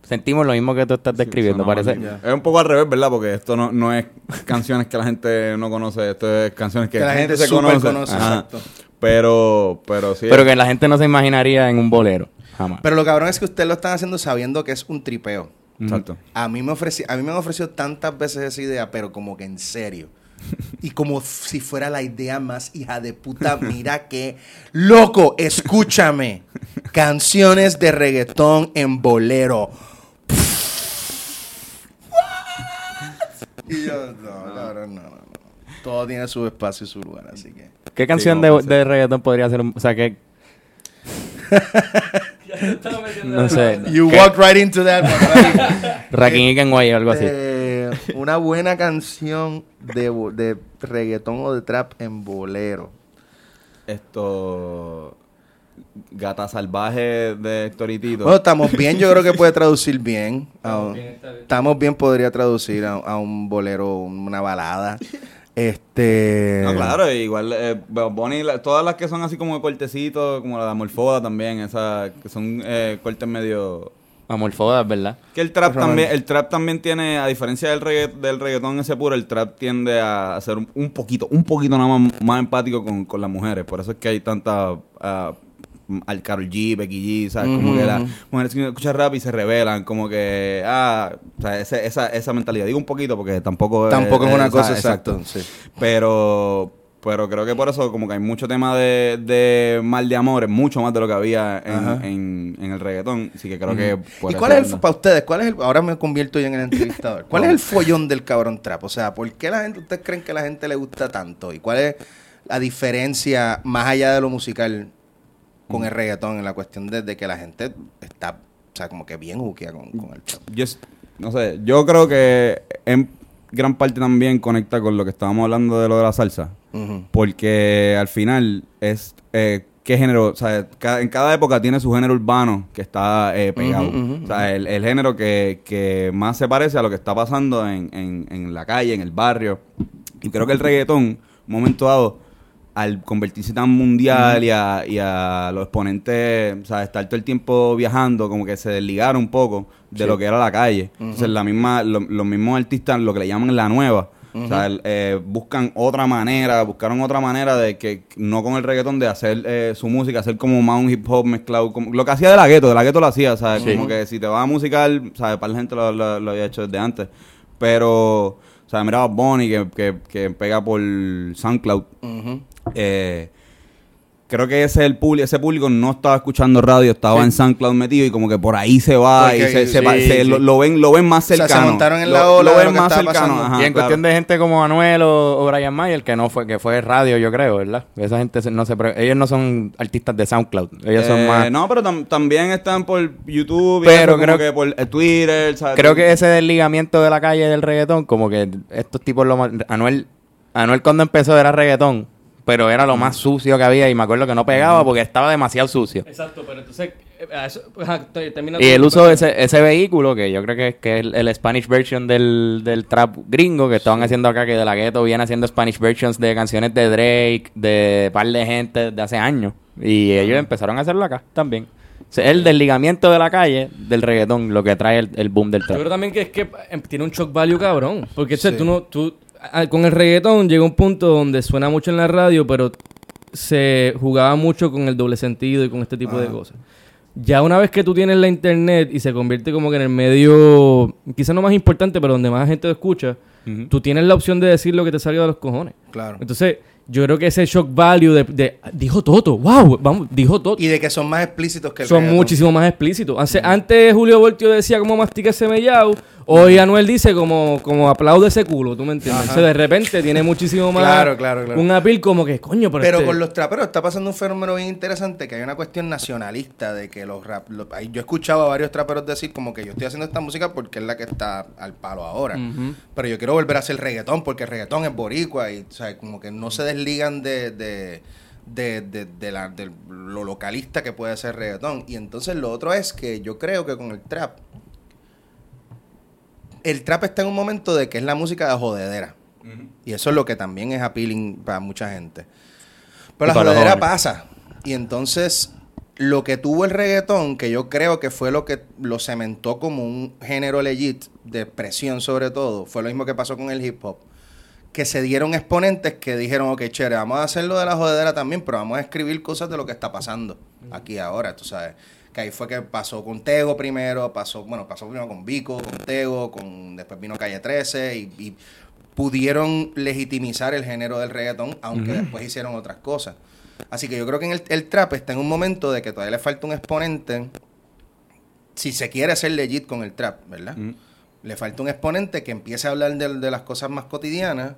sentimos lo mismo que tú estás describiendo, parece. Es un poco al revés, ¿verdad? Porque esto no, no es canciones que la gente no conoce, esto es canciones que, Que la gente se súper conoce. conoce, exacto. Pero, pero sí. Pero que la gente no se imaginaría en un bolero, jamás. Pero lo cabrón es que ustedes lo están haciendo sabiendo que es un tripeo. Exacto. A mí me ofreci- a mí me han ofrecido tantas veces esa idea, pero como que en serio. Y como si fuera la idea más hija de puta, mira que loco, escúchame. Canciones de reggaetón en bolero. Y yo, no, cabrón, no, no, no. Todo tiene su espacio y su lugar, así que. ¿Qué canción de, de reggaetón podría ser? un- O sea, que... no sé. You ¿Qué? walk right into that one. Rakim y Kenway o algo así. Eh, una buena canción de reggaetón o de trap en bolero. Esto. Gata Salvaje de Héctor y Tito. Bueno, estamos bien, yo creo que puede traducir bien. A Estamos bien, estamos bien, podría traducir a, a un bolero, una balada. Este. No, claro, igual eh, la- todas las que son así como de cortecitos, como la de Amorfoda también, esas que son eh, cortes medio... Amorfodas, ¿verdad? Que el trap también, el trap también tiene, a diferencia del, regga- del reggaetón ese puro, el trap tiende a ser un, un poquito, un poquito nada más, más empático con, con las mujeres. Por eso es que hay tanta ah, al Karol G, Becky G, ¿sabes? Como que las mujeres que escuchan rap y se rebelan, como que, ah, o sea, ese- esa, esa mentalidad. Digo un poquito porque tampoco Tampoco es eh, una cosa exacto. sí. Pero, pero creo que por eso como que hay mucho tema de, de mal de amores, mucho más de lo que había en, en, en el reggaetón. Así que creo que por ¿Y cuál es el, para ustedes, cuál es el, ahora me convierto yo en el entrevistador, cuál es el follón del cabrón trap? O sea, ¿por qué la gente, ustedes creen que la gente le gusta tanto? ¿Y cuál es la diferencia más allá de lo musical con el reggaetón en la cuestión de, de que la gente está, o sea, como que bien juquea con, con el trap? Yo, no sé, yo creo que en gran parte también conecta con lo que estábamos hablando de lo de la salsa. Porque al final es eh, qué género, o sea, en cada época tiene su género urbano que está eh, pegado. O sea, el, el género que, que más se parece a lo que está pasando en, en, en la calle, en el barrio. Y creo que el reggaetón, un momento dado, al convertirse tan mundial y, a, y a los exponentes, o sea, estar todo el tiempo viajando, como que se desligaron un poco de Sí. lo que era la calle. Entonces, la misma, lo- los mismos artistas, lo que le llaman la nueva, o sea, el- eh, buscan otra manera, buscaron otra manera de que, no con el reggaetón, de hacer eh, su música, hacer como más un hip hop mezclado, como, lo que hacía de la gueto, de la gueto lo hacía, ¿sabes? Como que si te vas a musical, ¿sabes? Para la gente lo, lo- lo había hecho desde antes. Pero, o sea, mira Bad Bunny que, que, que pega por SoundCloud. Ujú. Eh, creo que ese el público, ese público no estaba escuchando radio, estaba en SoundCloud metido y como que por ahí se va Porque y se, se sí, va- se- sí. Lo, lo ven, lo ven más sea, se cercano. montaron en Lo- la ola lo de ven lo que más cercano. ajá, y en claro. cuestión de gente como Anuel o, o Brian Mayer, que no fue, que fue radio, yo creo, ¿verdad? Esa gente no se, ellos no son artistas de SoundCloud, ellos son Eh, más. No, pero tam- también están por YouTube, y Pero como creo- que por eh, Twitter, ¿sabes? Creo que ese desligamiento de la calle del reggaetón, como que estos tipos lo más- Anuel, Anuel cuando empezó era reggaetón, pero era lo más sucio que había y me acuerdo que no pegaba porque estaba demasiado sucio. Exacto, pero entonces, eh, eso, termina Y el uso de ese, ese vehículo, que yo creo que, que es el, el Spanish version del, del trap gringo que estaban haciendo acá, que de la gueto viene haciendo Spanish versions de canciones de Drake, de par de gente de hace años. Y ellos empezaron a hacerlo acá también. O sea, el desligamiento de la calle del reggaetón, lo que trae el, el boom del Yo trap. creo también que es que eh, tiene un shock value cabrón. Porque o sea, Sí. tú no, tú, con el reggaetón llega un punto donde suena mucho en la radio, pero se jugaba mucho con el doble sentido y con este tipo de cosas. Ya una vez que tú tienes la internet y se convierte como que en el medio, quizás no más importante, pero donde más gente lo escucha, tú tienes la opción de decir lo que te salga de los cojones. Claro. Entonces, yo creo que ese shock value de, de- dijo Toto, wow, vamos, dijo Toto. Y de que son más explícitos que el Son reggaetón. muchísimo más explícitos. Antes, antes Julio Voltio decía como mastica ese mellao. Hoy Anuel dice como, como aplaude ese culo, ¿tú me entiendes? Entonces, de repente tiene muchísimo más Claro, claro, claro. un apil como que, coño, pero, Pero este- con los traperos está pasando un fenómeno bien interesante, que hay una cuestión nacionalista de que los rap... lo- ahí yo he escuchado a varios traperos decir como que yo estoy haciendo esta música porque es la que está al palo ahora. Pero yo quiero volver a hacer reggaetón porque el reggaetón es boricua y, o sea, como que no se desligan de... de de, de- de la- de lo localista que puede ser reggaetón. Y entonces lo otro es que yo creo que con el trap, el trap está en un momento de que es la música de jodedera. Y eso es lo que también es appealing para mucha gente. Pero Y la jodedera pasa. Y entonces, lo que tuvo el reggaetón, que yo creo que fue lo que lo cementó como un género legit, de expresión sobre todo, fue lo mismo que pasó con el hip hop. Que se dieron exponentes que dijeron, ok, chévere, vamos a hacerlo de la jodedera también, pero vamos a escribir cosas de lo que está pasando aquí ahora, tú sabes. Que ahí fue que pasó con Tego primero, pasó, bueno, pasó primero con Vico, con Tego, con, después vino Calle 13 y, y pudieron legitimizar el género del reggaetón, aunque después hicieron otras cosas. Así que yo creo que en el, el trap está en un momento de que todavía le falta un exponente, si se quiere hacer legit con el trap, ¿verdad? Ujú. Le falta un exponente que empiece a hablar de, de las cosas más cotidianas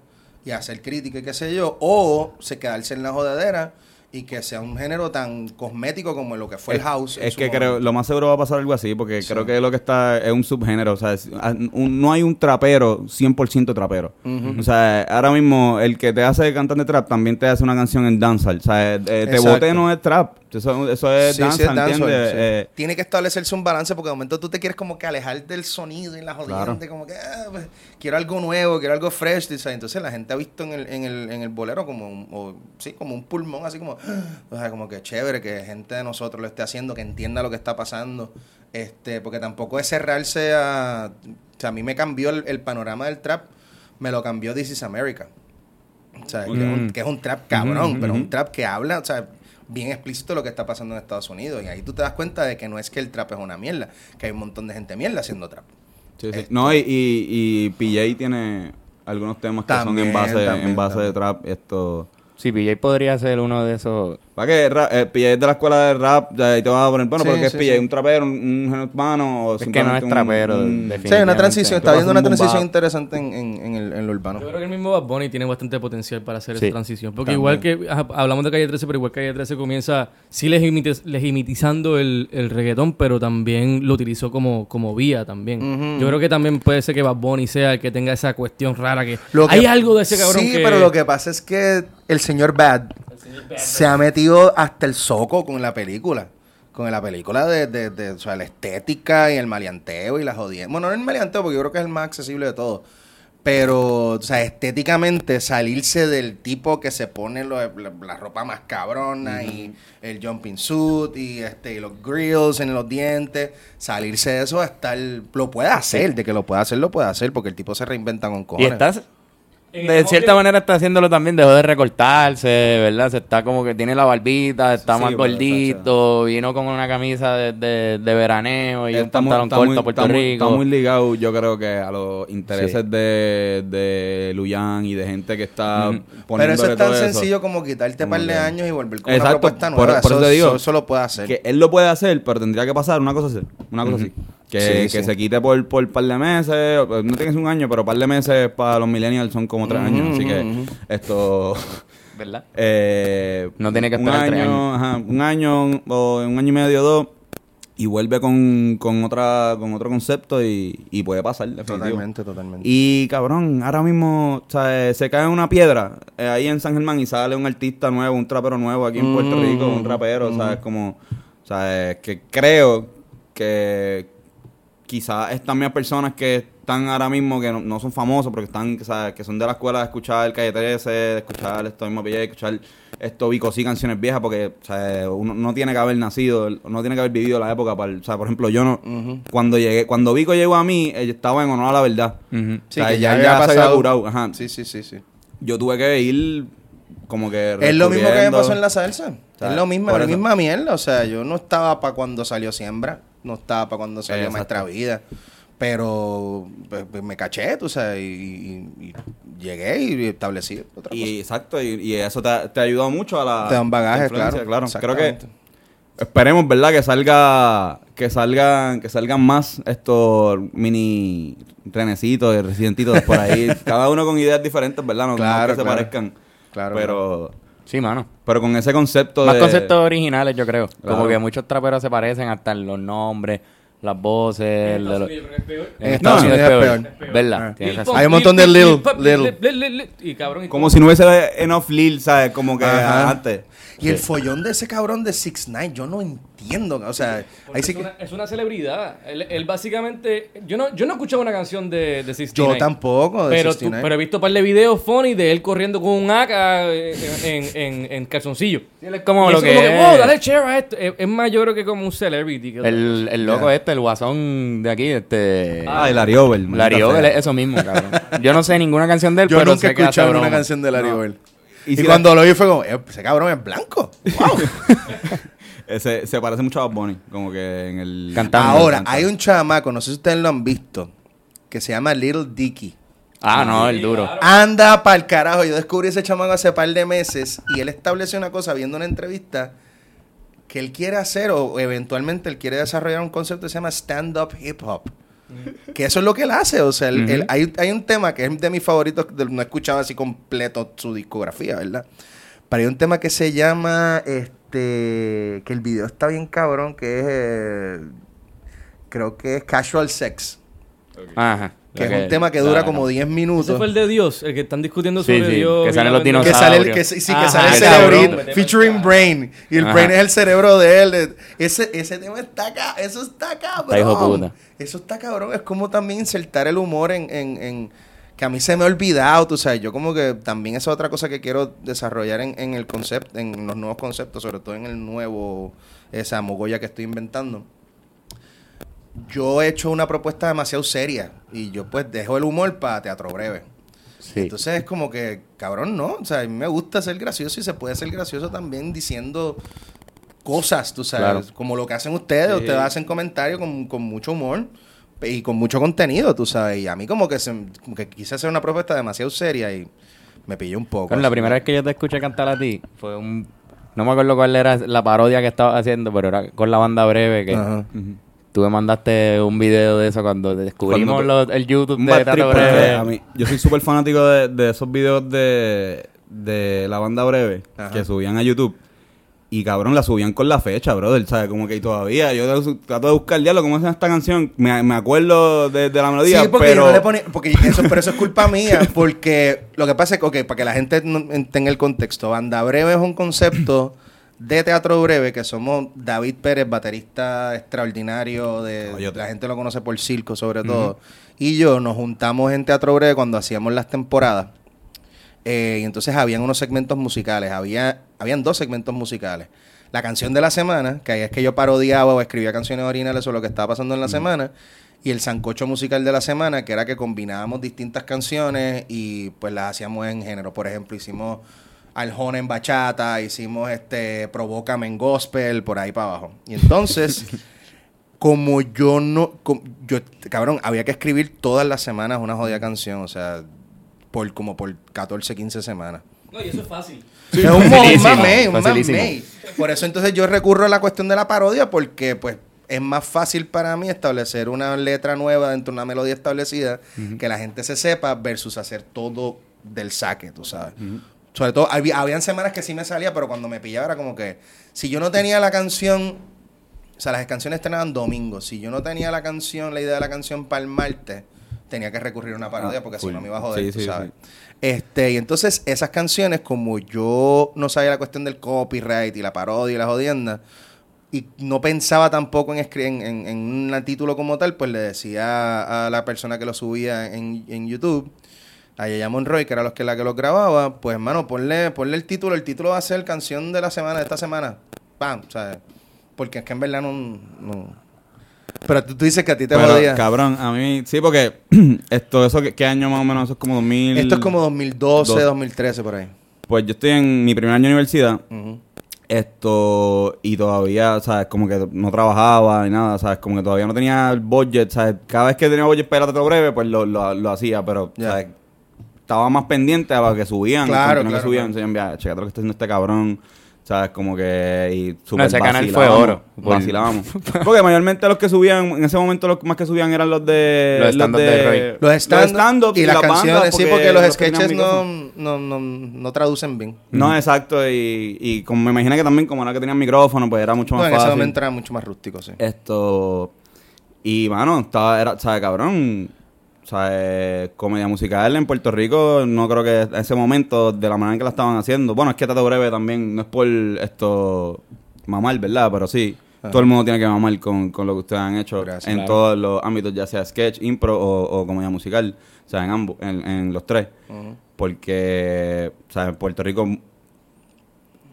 y a hacer crítica y qué sé yo, o se quedarse en la jodedera y que sea un género tan cosmético como lo que fue el house. Es que creo, momento. lo más seguro va a pasar algo así, porque Sí. creo que lo que está es un subgénero. O sea, es- a- un- no hay un trapero 100% trapero. O sea, ahora mismo el que te hace cantante trap también te hace una canción en dancehall. O sea, eh, te Exacto. boté no es trap. Eso, eso es Sí, sí, es. Eh, Tiene que establecerse un balance porque de momento tú te quieres como que alejar del sonido y la jodiente, Claro. como que ah, pues, quiero algo nuevo, quiero algo fresh, sabes. entonces la gente ha visto en el, en el, en el bolero como un, o, sí, como un pulmón, así como, o sea, como que chévere que gente de nosotros lo esté haciendo, que entienda lo que está pasando, este, porque tampoco es cerrarse a, o sea, a mí me cambió el, el panorama del trap, me lo cambió This is America. O sea, que, es un, que es un trap cabrón, pero un trap que habla, o sea, bien explícito lo que está pasando en Estados Unidos. Y ahí tú te das cuenta de que no es que el trap es una mierda, que hay un montón de gente mierda haciendo trap. sí, sí. Esto. No, y, y, y PJ tiene algunos temas que son en base, también, en base de trap. Esto. Sí, PJ podría ser uno de esos. ¿Para qué? Eh, PJ es de la escuela de rap, de ahí te vas a poner, bueno, Sí, pero ¿qué es sí, PJ? sí. ¿Un trapero, un, un urbano o Es que no es un- trapero, Sí, una transición, está viendo una un transición interesante en, en, en lo urbano. Yo creo que el mismo Bad Bunny tiene bastante potencial para hacer Sí. esa transición. Porque igual que ajá, hablamos de Calle 13, pero igual Calle 13 comienza sí legimite- legitimizando el, el reggaetón, pero también lo utilizó como, como vía también. Yo creo que también puede ser que Bad Bunny sea el que tenga esa cuestión rara que... Lo que- hay algo de ese cabrón Sí, que... pero lo que pasa es que el señor Bad se ha metido hasta el soco con la película. Con la película de, de, de- o sea, la estética y el maleanteo y la jodienda. Bueno, no el maleanteo porque yo creo que es el más accesible de todo. Pero, o sea, estéticamente salirse del tipo que se pone lo- la, la ropa más cabrona y el jumping suit y este y los grills en los dientes, salirse de eso hasta el, lo puede hacer, de que lo puede hacer, lo puede hacer porque el tipo se reinventa con Y cojones. estás. De cierta manera está haciéndolo también, dejó de recortarse, ¿verdad? Se está como que tiene la barbita, está Sí, más gordito, vino con una camisa de, de, de veraneo y Él un pantalón está corto muy- a Puerto está muy- Rico. está muy ligado, yo creo que a los intereses Sí. de, de Luyan y de gente que está Ujú. poniendo Pero eso es tan sencillo como quitarte un par de años y volver con Exacto, una propuesta por- nueva. por eso, eso te digo eso- eso lo puede hacer. Que él lo puede hacer, pero tendría que pasar una cosa así. Una cosa así. Que, Sí, que sí. se quite por, por par de meses. o- No tiene que ser un año, pero par de meses para los millennials son como tres años. Así que esto. ¿Verdad? eh, No tiene que un esperar tres año, ajá, un año un- o un año y medio, dos. Y vuelve con, con, otra, con otro concepto y, y puede pasar. Totalmente, totalmente. Y cabrón, ahora mismo o sea, se cae una piedra eh, ahí en San Germán y sale un artista nuevo, un trapero nuevo aquí en Puerto Mm, Rico, un rapero, ¿sabes? Como, o sea, eh, que creo que quizás estas mismas personas que están ahora mismo, que no, no son famosos, porque están, ¿sabes? Que son de la escuela de escuchar el Calle 13, de escuchar esto mismo de escuchar esto Vico sí canciones viejas, porque o sea, uno no tiene que haber nacido, no tiene que haber vivido la época para, o sea, por ejemplo, yo no, cuando llegué, cuando Vico llegó a mí, ella estaba en honor a la verdad. Ujú. Sí, O sea, que ya, ya ya se había curado, ajá. Sí, sí, sí, sí. Yo tuve que ir como que Es lo mismo que me pasó en la salsa. es lo mismo, la misma mierda. O sea, yo no estaba para cuando salió Siembra. No estaba para cuando salió Exacto. Maestra Vida. Pero pues, pues, me caché, tú sabes, y, y- y llegué y establecí otra cosa. Y exacto, y, y eso te, te ayudó mucho a la Te da un bagaje, influencia, claro. Creo que esperemos, ¿verdad? Que salga, que salgan, que salgan más estos mini renecitos y residentitos por ahí, cada uno con ideas diferentes, ¿verdad? No, no Claro, que se claro. parezcan. Claro, pero, Sí, mano. pero con ese concepto Más de conceptos originales, yo creo. Claro. Como que muchos traperos se parecen hasta en los nombres, las voces. En Estados Unidos es peor. En Estados Unidos es peor. ¿Verdad? Ah. Hay un montón de Lil Lil, Y cabrón. y como si no hubiese enough lil, ¿sabes? Como que Ajá. antes. Y el follón de ese cabrón de 6 9 yo no entiendo. O sea, Porque ahí sí es, que. una, es una celebridad. Él, él básicamente. Yo no, yo no he escuchado una canción de, de 69. Yo tampoco. De Pero, tú- 69. pero he visto un par de videos funny de él corriendo con un AK eh, en, en, en calzoncillo. Sí, él es como Y lo que como es. wow, dale share a esto. Es, es más, yo creo que como un celebrity. que El, el loco este, el guasón de aquí, este... Ah, el Larry Over. Larry Over, sea. eso mismo, cabrón. Yo no sé ninguna canción de él, Yo pero nunca he sé que hace escuchado una broma. canción de Larry No. Over. Y Y, si cuando lo vi fue como, "Eh, ese cabrón es blanco. Wow. Ese, se parece mucho a Bad Bunny, como que en el... Cantando. Ahora, hay un chamaco, no sé si ustedes lo han visto, que se llama Little Dicky. Ah, no, el duro. Anda pa'l carajo. Yo descubrí ese chamaco hace par de meses y él estableció una cosa viendo una entrevista que él quiere hacer o eventualmente él quiere desarrollar un concepto que se llama stand-up hip hop. Que eso es lo que él hace. O sea, él- él- hay, hay un tema que es de mis favoritos, de- no he escuchado así completo su discografía, ¿verdad? Pero hay un tema que se llama, este, que el video está bien cabrón, que es, eh, creo que es Casual Sex. Ajá. Que es un tema que dura como 10 Ese minutos. fue el de Dios, el que están discutiendo sobre sí, Dios. que salen los bendición. Que sale el, que, dinosaurios. sí, que sale el cerebrito, featuring Brain. Y el. Brain es el cerebro de él. ese, ese tema está acá, eso está cabrón. Eso está cabrón. Es como también insertar el humor en, en, en- que a mí se me ha olvidado, tú sabes. Yo como que también esa es otra cosa que quiero desarrollar en, en el concepto, en los nuevos conceptos, sobre todo en el nuevo, esa mogolla que estoy inventando yo he hecho una propuesta demasiado seria y yo pues dejo el humor para teatro breve. Sí. Entonces es como que, cabrón, no. O sea, a mí me gusta ser gracioso y se puede ser gracioso también diciendo cosas, tú sabes. Claro. Como lo que hacen ustedes. Ustedes hacen comentarios con, con mucho humor y con mucho contenido, tú sabes. Y a mí como que, se, como que quise hacer una propuesta demasiado seria y me pillé un poco. La primera vez que yo te escuché cantar a ti fue un... No me acuerdo cuál era la parodia que estabas haciendo, pero era con la banda breve que... Ajá. Tú me mandaste un video de eso cuando descubrimos Cuando lo- el YouTube de trip, porque Breve. a mí- yo soy súper fanático de, de esos videos de, de la banda breve Ajá. que subían a YouTube. Y cabrón, la subían con la fecha, brother, ¿sabes? Como que todavía, yo trato de buscar diablo, ¿cómo es esta canción? Me, me acuerdo de, de la melodía, Sí, porque pero... yo no le ponía- porque eso, pero eso es culpa mía, porque lo que pasa es que, ok, para que la gente no- tenga el contexto, banda breve es un concepto de teatro breve que somos David Pérez, baterista extraordinario, de Coyote. la gente lo conoce por circo sobre todo, y yo nos juntamos en teatro breve cuando hacíamos las temporadas. Eh, y entonces habían unos segmentos musicales, había, habían dos segmentos musicales. La canción de la semana, que ahí es que yo parodiaba o escribía canciones originales sobre lo que estaba pasando en la semana, y el sancocho musical de la semana, que era que combinábamos distintas canciones y pues las hacíamos en género. Por ejemplo, hicimos Aljona en bachata, hicimos este Provócame en gospel, por ahí para abajo. Y entonces, como yo no, yo, cabrón, había que escribir todas las semanas una jodida canción, o sea, por como por 14, 15 semanas. No, y eso es fácil. es un, mo- un mamey. Por eso entonces yo recurro a la cuestión de la parodia porque pues es más fácil para mí establecer una letra nueva dentro de una melodía establecida que la gente se sepa versus hacer todo del saque, tú sabes. Sobre todo, había, habían semanas que sí me salía, pero cuando me pillaba era como que si yo no tenía la canción, o sea, las canciones estrenaban domingo, si yo no tenía la canción, la idea de la canción para el martes, tenía que recurrir a una parodia Ah, porque si no me iba a joder, Sí, tú sí, sabes. sí. Este, y entonces esas canciones, como yo no sabía la cuestión del copyright y la parodia y la jodienda, y no pensaba tampoco en en, en- en un título como tal, pues le decía a la persona que lo subía en, en YouTube, a Yaya Monroy, que era los que, la que lo grababa, pues hermano, ponle, ponle el título, el título va a ser canción de la semana, de esta semana. Pam, ¿sabes? Porque es que en verdad no. no- Pero tú, tú dices que a ti te Pero, jodía. cabrón, a mí... Sí, porque esto, eso, ¿qué, qué año más o menos? Eso es como 2000... Esto es como 2012, Dos. 2013 por ahí. Pues yo estoy en mi primer año de universidad. Ujú. Esto, y todavía, ¿sabes? Como que no trabajaba ni nada, ¿sabes? Como que todavía no tenía el budget, ¿sabes? Cada vez que tenía budget para ir a breve, pues lo, lo, lo hacía, pero, Ya. ¿sabes? Estaba más pendiente a lo que subían, Claro, claro, que subían, claro. decían, "Mira, checate lo que está haciendo este cabrón, ¿sabes? Como que, y super No, ese canal fue oro. Por- Vacilábamos. Porque mayormente los que subían, en ese momento los más que subían eran los de... Los stand-up de Roy. Los stand, stand-up y las canciones, sí, porque los tenían sketches no, no, no, no traducen bien. No, exacto, y, y como me imaginé que también, como era que tenían micrófono, pues era mucho No, más en ese fácil. momento era mucho más rústico, sí. Esto. Y, mano, estaba, era, ¿sabes, cabrón? ¿Sabes? Comedia musical en Puerto Rico, no creo que en ese momento, de la manera en que la estaban haciendo. Bueno, es que Tato Breve también, no es por esto mamar, ¿verdad? Pero sí, todo el mundo tiene que mamar con, con lo que ustedes han hecho Gracias. en Claro. todos los ámbitos, ya sea sketch, impro o, o comedia musical. O sea, en ambos, en, en los tres. Porque, o sea, en Puerto Rico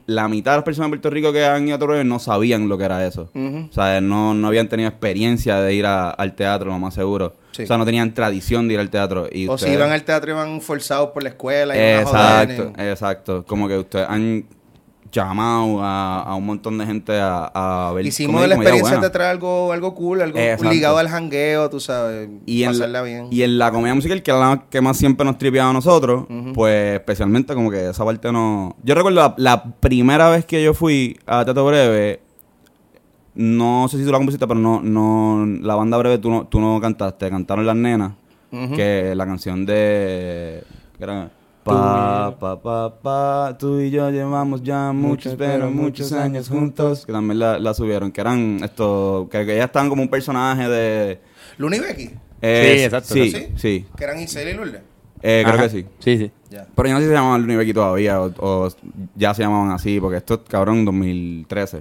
la mitad de las personas de Puerto Rico que han ido a Breve no sabían lo que era eso. O sea, no, no habían tenido experiencia de ir a- al teatro, lo más seguro. Sí. O sea, no tenían tradición de ir al teatro. Y O si iban al teatro iban forzados por la escuela. iban a joder, Exacto, y- exacto. Como que ustedes han llamado a, a un montón de gente a, a ver Hicimos comedia- la experiencia buena. de traer algo, algo cool, algo Exacto. ligado al jangueo, tú sabes, y en, pasarla bien. y en la comedia musical, que era la que más siempre nos tripeaba a nosotros, pues especialmente como que esa parte no... Yo recuerdo la, la primera vez que yo fui a Teatro Breve, no sé si tú la compusiste, pero no, no, la banda breve tú no, tú no cantaste, cantaron las nenas, que la canción de, que era, pa, pa, pa, pa, tú y yo llevamos ya muchos, pero muchos años juntos, que también la, la subieron, que eran esto, que, que ellas estaban como un personaje de... Luni Becky, eh, Sí, exacto. Sí, ¿sí? sí, que eran Isel y Lourdes. Eh, creo que sí. Sí, sí. Ya. Pero yo no sé si se llamaban Unibecky todavía o, o ya se llamaban así, porque esto es cabrón 2013. O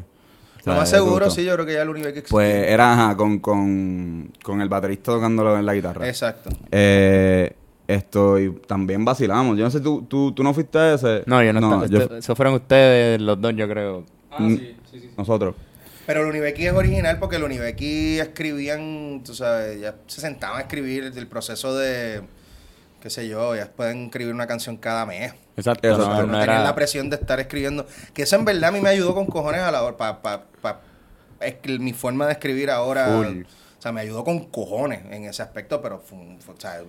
sea, Lo más seguro, sí, yo creo que ya Luni Becky existía. Pues era ajá, con, con, con el baterista tocándolo en la guitarra. Exacto. Eh, esto, y también vacilamos. Yo no sé, ¿tú, tú, tú no fuiste a ese? No, yo no, estaba. yo Este- Eso fueron ustedes los dos, yo creo. Ah, Mm. sí, sí, sí. Nosotros. Pero el Unibecky es original porque el Unibecky escribían, tú sabes, ya se sentaban a escribir el proceso de, qué sé yo, ya pueden escribir una canción cada mes. Exacto. Eso, no, No, no tenían era... la presión de estar escribiendo. Que eso en verdad a mí me ayudó con cojones a la hora, pa, pa, pa- es que mi forma de escribir ahora, Full. o sea, me ayudó con cojones en ese aspecto, pero fue, un- fue- o sea,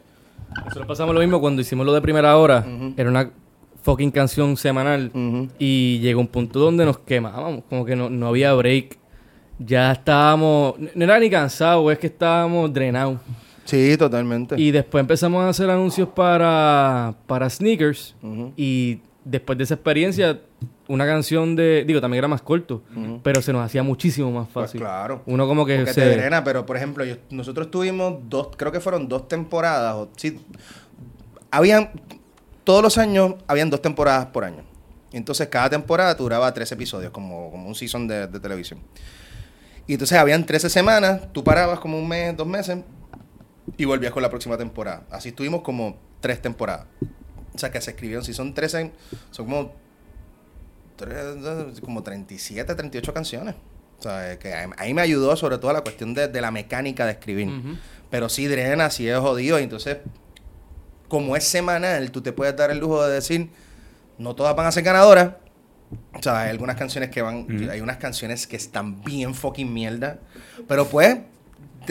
Nosotros pasamos lo mismo cuando hicimos lo de primera hora. Era una fucking canción semanal. Y llegó un punto donde nos quemábamos. Como que no, no había break. Ya estábamos. No era ni cansados, es que estábamos drenados. sí, totalmente. Y después empezamos a hacer anuncios para, para sneakers. Y después de esa experiencia, una canción de. Digo, también era más corto. Pero se nos hacía muchísimo más Pues fácil. claro. Uno como que Porque se. te drena, pero por ejemplo, yo- nosotros tuvimos dos, creo que fueron dos temporadas, o sí, habían, todos los años, habían dos temporadas por año. Entonces cada temporada duraba tres episodios, como, como un season de, de televisión. Y entonces habían 13 semanas, tú parabas como un mes, dos meses, y volvías con la próxima temporada. Así estuvimos como tres temporadas. O sea que se escribieron, si son 13, son como, tres- como 37, 38 canciones. O sea, que ahí me ayudó sobre todo la cuestión de, de la mecánica de escribir. Pero sí drena, sí es jodido. Y entonces, como es semanal, tú te puedes dar el lujo de decir, no todas van a ser ganadoras. O sea, hay algunas canciones que van, hay unas canciones que están bien fucking mierda. Pero pues,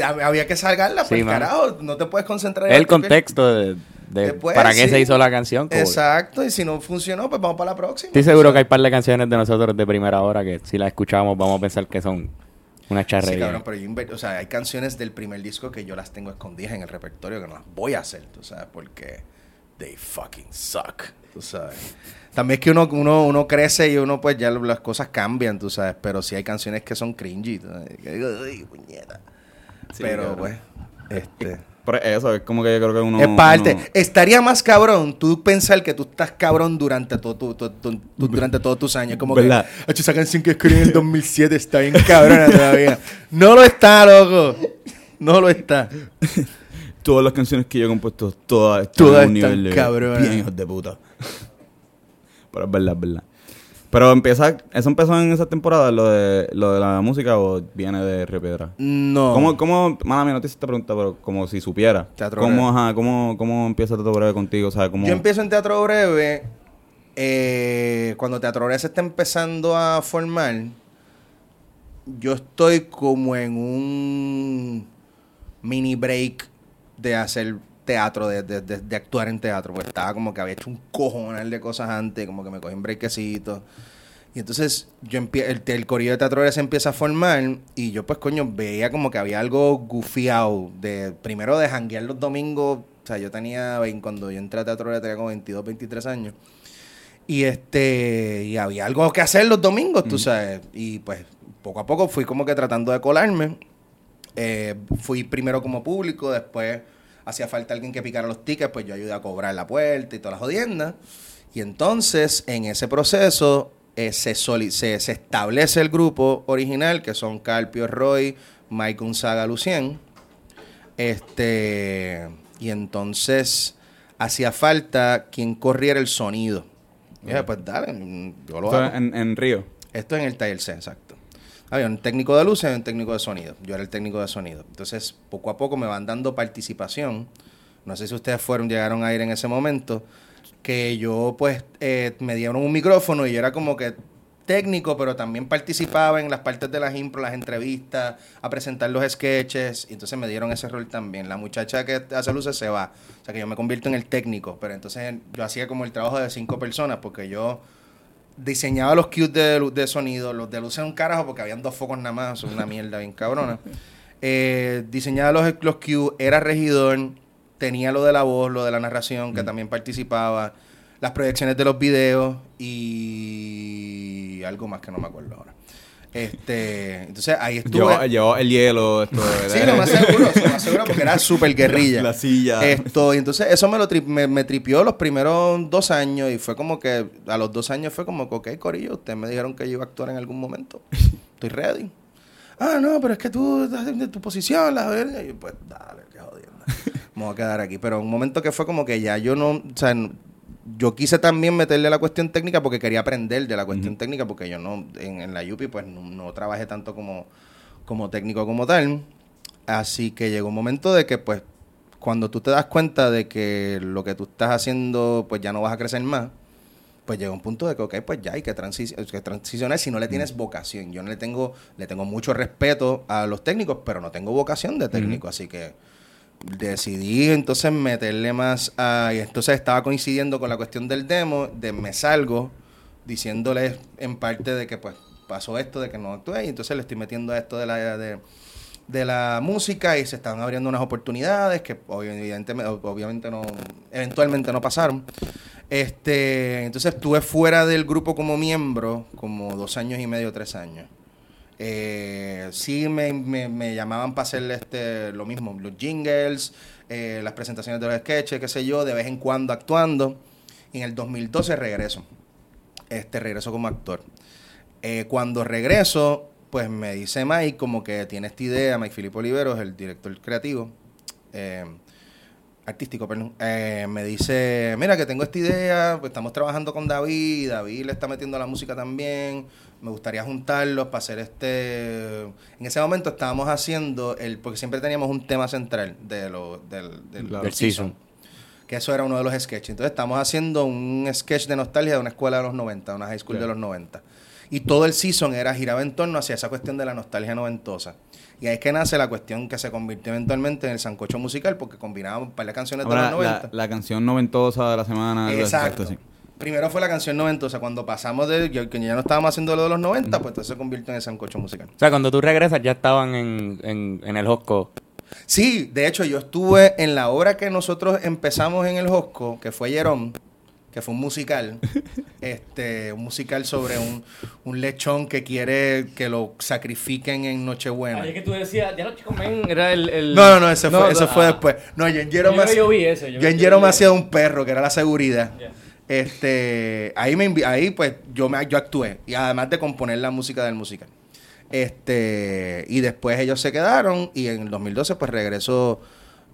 había que salgarlas, Sí, pues carajo, no te puedes concentrar en El que- contexto de, de Después, para qué sí. se hizo la canción. Exacto, y si no funcionó, pues vamos para la próxima. Estoy seguro que hay par de canciones de nosotros de primera hora que si las escuchamos vamos a pensar que son una Sí, charrería. cabrón, pero yo o sea, hay canciones del primer disco que yo las tengo escondidas en el repertorio que no las voy a hacer, tú sabes, porque they fucking suck, tú sabes. También es que uno, uno, uno crece y uno pues ya las cosas cambian, tú sabes, pero sí hay canciones que son cringy, tú sabes, que digo, "Ay, puñeta". Sí, pero cabrón. pues, este... Pero eso, es como que yo creo que uno... es parte. uno- Estaría más cabrón tú pensar que tú estás cabrón durante, todo tu- tu- tu- tu- durante todos tus años. Como ¿Verdad? que, "Acho, esa canción que escribí en el 2007 está bien cabrona todavía. No lo está, loco. No lo está. Todas las canciones que yo he compuesto, todas están Todas a un están nivel de cabronas. bien hijos de puta. Pero es verdad, es verdad. Pero empieza, ¿eso empezó en esa temporada, lo de, lo de la música, o viene de Río Piedra? No. ¿Cómo, cómo, mala mía, no te hice esta pregunta, pero como si supiera. Teatro ¿Cómo, Breve. ajá, cómo, cómo empieza Teatro Breve contigo? O sea, ¿cómo... Yo empiezo en Teatro Breve. eh, cuando Teatro Breve se está empezando a formar, yo estoy como en un mini break de hacer teatro, de, de- de- de actuar en teatro, porque estaba como que había hecho un cojonal de cosas antes, como que me cogí un breakcito. Y entonces yo el, el corillo de teatro se empieza a formar y yo pues coño veía como que había algo gufiado de primero de janguear los domingos, o sea, yo tenía cuando yo entré a teatro tenía como 22, 23 años. Y este y había algo que hacer los domingos, tú sabes, y pues poco a poco fui como que tratando de colarme. Eh, fui primero como público, después hacía falta alguien que picara los tickets, pues yo ayudé a cobrar la puerta y todas las jodiendas. Y entonces, en ese proceso, eh, se, se, se establece el grupo original, que son Carpio Roy, Mike Gonzaga Lucien. Este, y entonces hacía falta quien corriera el sonido. Y dije, pues dale, yo lo Esto hago. en, en Río. Esto en el taller C, exacto. Había un técnico de luces y un técnico de sonido. Yo era el técnico de sonido. Entonces, poco a poco me van dando participación. No sé si ustedes fueron, llegaron a ir en ese momento. Que yo, pues, eh, me dieron un micrófono y yo era como que técnico, pero también participaba en las partes de las impro, las entrevistas, a presentar los sketches. Entonces me dieron ese rol también. La muchacha que hace luces se va. O sea, que yo me convierto en el técnico. Pero entonces yo hacía como el trabajo de cinco personas porque yo diseñaba los cues de, de sonido, los de luz en un carajo porque habían dos focos nada más, una mierda bien cabrona. Eh, diseñaba los, los cues, era regidor, tenía lo de la voz, lo de la narración, que también participaba, las proyecciones de los videos y algo más que no me acuerdo ahora. Este, entonces ahí estuve. Llevó, llevó el hielo, esto. Sí, lo más seguro, lo más seguro porque era súper guerrilla. La silla. Esto, y entonces eso me lo tri- me, me tripió los primeros dos años y fue como que a los dos años fue como que, ok, Corillo, ustedes me dijeron que yo iba a actuar en algún momento. Estoy ready. Ah, no, pero es que tú estás en tu posición, la verga. Y yo, pues dale, qué jodienda. Me voy a quedar aquí. Pero un momento que fue como que ya yo no, o sea, yo quise también meterle la cuestión técnica porque quería aprender de la cuestión técnica porque yo no, en, en la UPI pues no, no trabajé tanto como, como técnico como tal. Así que llegó un momento de que pues cuando tú te das cuenta de que lo que tú estás haciendo pues ya no vas a crecer más, pues llega un punto de que, ok, pues ya hay que, que transicionar si no le tienes vocación. Yo no le tengo, le tengo mucho respeto a los técnicos, pero no tengo vocación de técnico, así que decidí entonces meterle más a... Y entonces estaba coincidiendo con la cuestión del demo, de me salgo, diciéndole en parte de que pues pasó esto, de que no actué, y entonces le estoy metiendo a esto de la... De, de la música y se están abriendo unas oportunidades que obvi- evidentemente, obviamente no, eventualmente no pasaron. Este, entonces estuve fuera del grupo como miembro como dos años y medio, tres años. Eh, sí me, me- llamaban para hacer este, lo mismo, los jingles, eh, las presentaciones de los sketches, qué sé yo, de vez en cuando actuando. Y en el 2012 regreso. Este, regreso como actor. Eh, cuando regreso, pues me dice Mike como que tiene esta idea, Mike Filipe Oliveros, el director creativo, eh, artístico, perdón, me dice, mira que tengo esta idea, pues estamos trabajando con David, David le está metiendo la música también, me gustaría juntarlos para hacer este... En ese momento estábamos haciendo, el porque siempre teníamos un tema central de lo, del, del, Claro. Del season. que eso era uno de los sketches. Entonces estamos haciendo un sketch de nostalgia de una escuela de los 90, una high school de los 90. Y todo el season era giraba en torno hacia esa cuestión de la nostalgia noventosa. Y ahí es que nace la cuestión que se convirtió eventualmente en el sancocho musical, porque combinábamos un par de canciones Ahora, de los 90. la, la canción noventosa de la semana. Exacto. sí. Primero fue la canción noventosa. Cuando pasamos de que ya no estábamos haciendo lo de los 90, pues entonces se convirtió en el sancocho musical. O sea, cuando tú regresas ya estaban en, en, en el Hosco. Sí, de hecho yo estuve en la obra que nosotros empezamos en el Josco, que fue Jerón, que fue un musical, este, un musical sobre un, un lechón que quiere que lo sacrifiquen en Nochebuena. Ay, es que tú decías, ya los chicos men era el, el- No, no, no, ese fue, eso no, fue ah. después. No, yo en Yo, creo que hacía- yo vi eso. Yo, yo en yo Jerome vi hacía un perro, que era la seguridad. Este, ahí me ahí pues yo me yo actué y además de componer la música del musical. Este, y después ellos se quedaron y en el 2012 pues regresó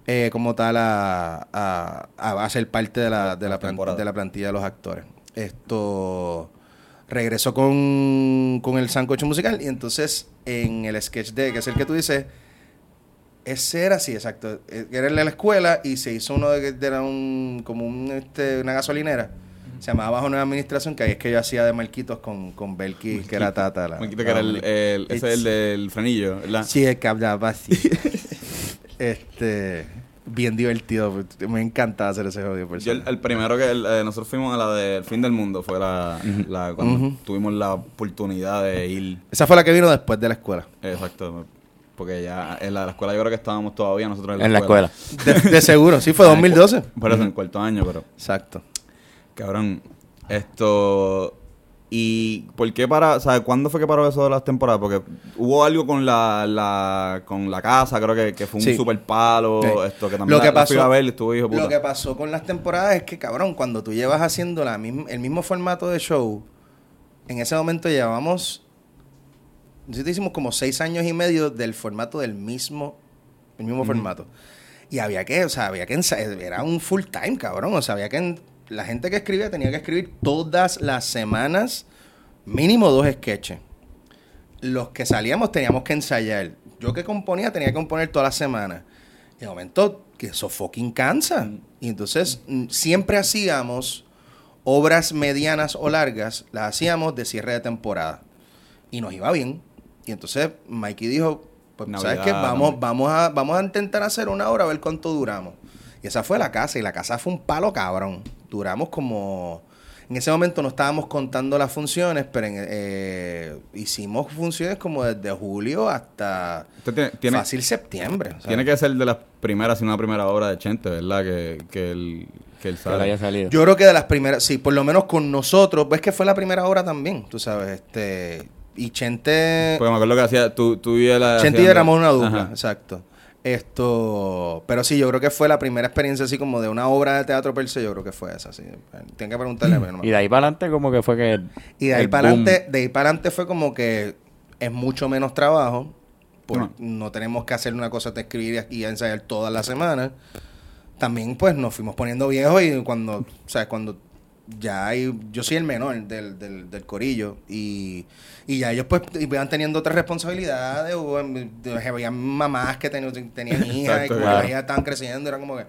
eh, como tal a, a, a ser parte de la, de, la plan- temporada. de la plantilla de los actores. Esto regresó con, con el sancocho musical y entonces en el sketch de, que es el que tú dices, ese era, sí, exacto. Eh, Era en la escuela y se hizo uno de, de- era un, como un, este, una gasolinera. Se llamaba Bajo Nueva Administración, que ahí es que yo hacía de Marquitos con, con Belki, que era Tata. La, que era el, el- ese es el del frenillo, ¿verdad? Sí, el que hablaba así. este, bien divertido. Me encanta hacer ese jodido Yo el, primero que el- eh, nosotros fuimos a la del fin del mundo fue la, la cuando tuvimos la oportunidad de ir. Esa fue la que vino después de la escuela. Exacto. Porque ya en la, la escuela yo creo que estábamos todavía nosotros En la escuela. De, de seguro, sí, fue 2012. Por eso en el cuarto año, pero Exacto. Cabrón, esto y ¿por qué para, o sea, cuándo fue que paró eso de las temporadas? Porque hubo algo con la, la con la casa, creo que, que fue un Sí. super palo, Sí. esto que también Lo que la, la fui pasó- a ver estuvo hijo puta. Lo que pasó con las temporadas es que, cabrón, cuando tú llevas haciendo la misma, el mismo formato de show, en ese momento llevábamos, nosotros hicimos como seis años y medio del formato del mismo, el mismo formato. Y había que, o sea, había que era un full time, cabrón, o sea, había que, la gente que escribía tenía que escribir todas las semanas mínimo dos sketches. Los que salíamos teníamos que ensayar. Yo que componía tenía que componer todas las semanas. Y de momento, que eso fucking cansa. Y entonces, mm, siempre hacíamos obras medianas o largas, las hacíamos de cierre de temporada. Y nos iba bien. Y entonces, Mikey dijo, pues, ¿sabes qué? Vamos, vamos, a, vamos a intentar hacer una hora, a ver cuánto duramos. Y esa fue la casa. Y la casa fue un palo cabrón. Duramos como... En ese momento no estábamos contando las funciones, pero en, eh, hicimos funciones como desde julio hasta Usted tiene, tiene, fácil septiembre. tiene que ser de las primeras, si no la primera obra de Chente, ¿verdad? Que, que él, que él sale. le haya salido. Yo creo que de las primeras, sí, por lo menos con nosotros, pues que fue la primera hora también, tú sabes, este, y Chente, Porque me acuerdo que hacía, tú, tú y él Chente y éramos una dupla, Ajá. exacto. Esto, pero sí, yo creo que fue la primera experiencia así como de una obra de teatro per se, yo creo que fue esa, sí. Tienen que preguntarle, pero no me Y de ahí para adelante como que fue que... Y de ahí para adelante, de ahí para adelante fue como que es mucho menos trabajo. por- No. no. tenemos que hacer una cosa de escribir y ensayar todas las semanas. También pues nos fuimos poniendo viejos y cuando, o sea, cuando ya hay, yo soy el menor del, del, del corillo y, y ya ellos pues iban teniendo otras responsabilidades, hubo, de- había mamás que ten- tenían hijas y como que ellas estaban creciendo, era como que,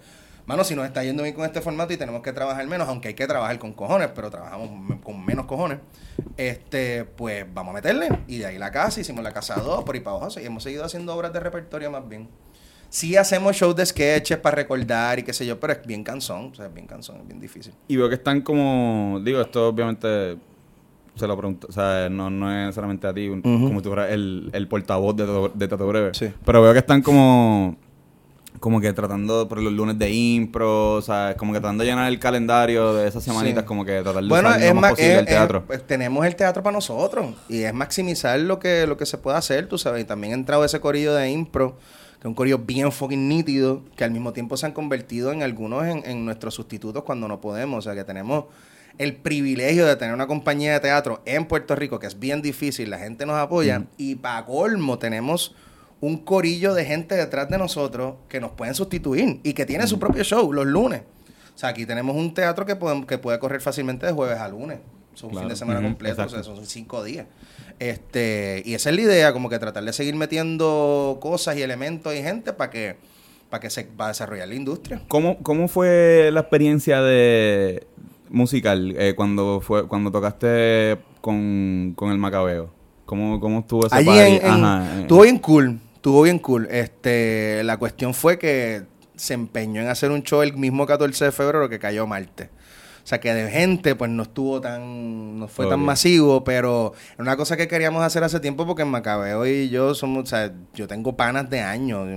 mano, si nos está yendo bien con este formato y tenemos que trabajar menos, aunque hay que trabajar con cojones, pero trabajamos con menos cojones, este, pues vamos a meterle. Y de ahí la casa, hicimos la casa 2, por ahí para abajo, y hemos seguido haciendo obras de repertorio más bien. Sí hacemos shows de sketches para recordar y qué sé yo, pero es bien cansón, o sea, es bien cansón, es bien difícil. Y veo que están como, digo, esto obviamente se lo pregunto, o sea, no, no es solamente a ti, como si fuera el, el portavoz de, Tato- de Tato Breve. Sí. Pero veo que están como, como que tratando por los lunes de impro, o sea, como que tratando de llenar el calendario de esas semanitas, Sí. como que tratar de Bueno, usar es lo más posible es- el teatro. es- pues, tenemos el teatro para nosotros y es maximizar lo que, lo que se puede hacer, tú sabes. Y también entrado ese corillo de impro, que un corillo bien fucking nítido, que al mismo tiempo se han convertido en algunos en, en nuestros sustitutos cuando no podemos. O sea, que tenemos el privilegio de tener una compañía de teatro en Puerto Rico, que es bien difícil, la gente nos apoya, y para colmo tenemos un corillo de gente detrás de nosotros que nos pueden sustituir y que tiene su propio show los lunes. O sea, aquí tenemos un teatro que, podemos, que puede correr fácilmente de jueves a lunes. Es un Claro. fin de semana completo, o sea, son cinco días. Este, y esa es la idea, como que tratar de seguir metiendo cosas y elementos y gente para que, para que se va a desarrollar la industria. ¿Cómo, ¿Cómo fue la experiencia de musical eh, cuando fue cuando tocaste con, con el Macabeo? ¿Cómo, cómo estuvo ese Allí party? en, Ajá, eh. estuvo bien cool, estuvo bien cool. Este, la cuestión fue que se empeñó en hacer un show el mismo 14 de febrero que cayó martes. O sea, que de gente, pues no estuvo tan, no fue tan masivo, pero era una cosa que queríamos hacer hace tiempo porque Macabeo y yo somos, o sea, yo tengo panas de años.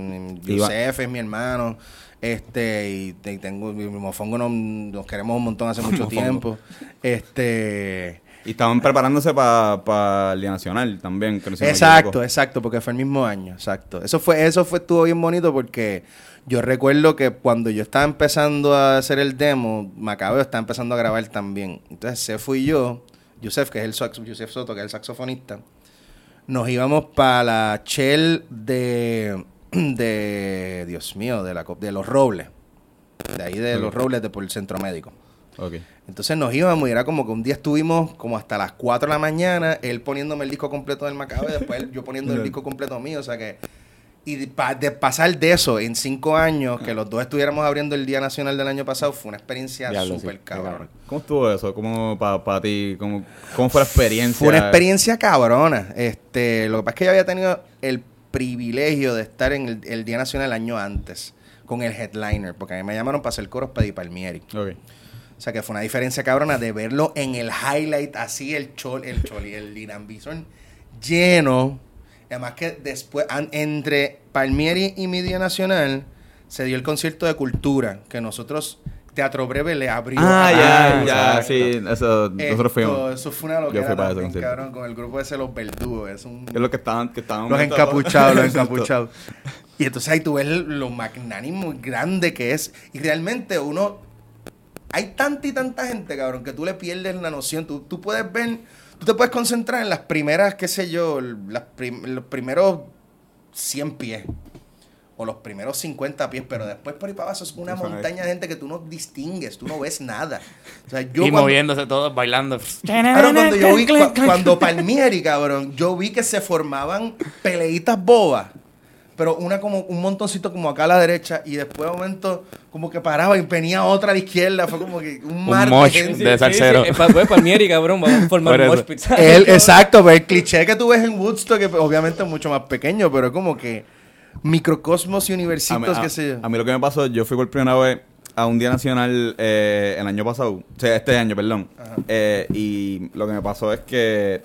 Yosef es mi hermano, este, y, te- tengo, mi mofongo nos, nos queremos un montón hace mucho tiempo. Este, Y estaban preparándose para el Día Nacional también. que no Exacto, exacto, porque fue el mismo año, exacto. Eso fue, eso fue, estuvo bien bonito porque yo recuerdo que cuando yo estaba empezando a hacer el demo, Macabeo estaba empezando a grabar también. Entonces se fui yo, Yusef, que es el sax, Yusef Soto, que es el saxofonista, nos íbamos para la Shell de, de, Dios mío, de, la, de los Robles. De ahí de los. Robles de por el centro médico. Entonces nos íbamos y era como que un día estuvimos como hasta las 4 de la mañana, él poniéndome el disco completo del Macabre, después él- yo poniendo el disco completo mío, o sea que... Y de, pa- de pasar de eso en cinco años, que los dos estuviéramos abriendo el Día Nacional del año pasado, fue una experiencia sí, súper cabrón. ¿Cómo estuvo eso? ¿Cómo para ti? ¿Cómo, ¿Cómo fue la experiencia? Fue una experiencia cabrona. Este, lo que pasa es que yo había tenido el privilegio de estar en el, el Día Nacional el año antes, con el headliner, porque a mí me llamaron para hacer coros para Di Palmieri. O sea que fue una diferencia cabrona de verlo en el highlight, así el chol, el choli, el Linan Bison lleno. Además que después, an- entre Palmieri y mi Día Nacional, se dio el concierto de cultura, que nosotros, Teatro Breve, le abrió. Ah, ya, ya, sí. Eso, nosotros fuimos. Eso fue una Yo locura fui para también, cabrón, con el grupo ese Los Verdugos. Es un... Es lo que estaban, que estaban Los encapuchados, los encapuchados. Y entonces ahí tú ves lo magnánimo y grande que es. Y realmente uno. Hay tanta y tanta gente, cabrón, que tú le pierdes la noción. Tú, tú puedes ver. Tú te puedes concentrar en las primeras, qué sé yo, las prim- los primeros 100 pies. O los primeros 50 pies, pero después por ahí para abajo es una Eso es. montaña de gente que tú no distingues, tú no ves nada. O sea, yo y cuando- moviéndose todos, bailando. Claro, cuando yo vi, cua- cuando Palmieri, cabrón, yo vi que se formaban peleitas bobas. Pero una como un montoncito como acá a la derecha y después de momento como que paraba y venía otra a la izquierda. Fue como que un mar de mosh. De salsero. Sí, sí, pues, Palmieri, cabrón, vamos a formar un mosh. El- exacto, pero el cliché que tú ves en Woodstock, que obviamente es mucho más pequeño, pero es como que microcosmos y universitos, a- qué sé yo. a mí lo que me pasó, yo fui por primera vez a un día nacional eh, el año pasado, o sea, este año, perdón. Eh, y lo que me pasó es que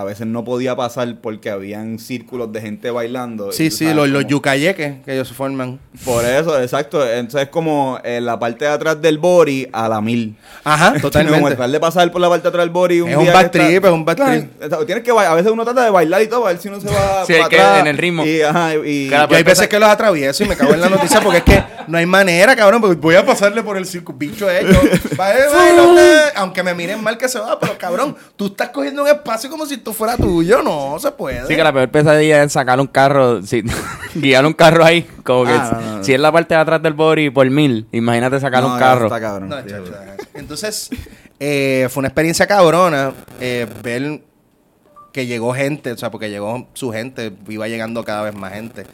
a veces no podía pasar porque habían círculos de gente bailando. Sí, y, sí, los, los Como- yucayeques que ellos forman. Por eso, exacto. Entonces es como en la parte de atrás del body a la mil. Ajá, Como totalmente. tratar de pasar por la parte de atrás del body un Es un día está- trip, es un Claro, trip. Tienes que a veces uno trata de bailar y todo, a ver si uno se va Sí, para hay que- atrás. en el ritmo. Y, ajá, hay veces que los atravieso y me cago en la noticia porque es que no hay manera, cabrón, porque voy a pasarle por el circo, bicho hecho. Eh. Aunque me miren mal que se va, pero cabrón, tú estás cogiendo un espacio como si esto fuera tuyo, no se puede. Sí, que la peor pesadilla es sacar un carro, guiar un carro ahí. Como que Ah, no, no, no. si es la parte de atrás del body por mil, imagínate sacar No, un carro. está cabrón. No, Sí, chacho, sí. Entonces, eh, fue una experiencia cabrona eh, ver que llegó gente, o sea, porque llegó su gente, iba llegando cada vez más gente.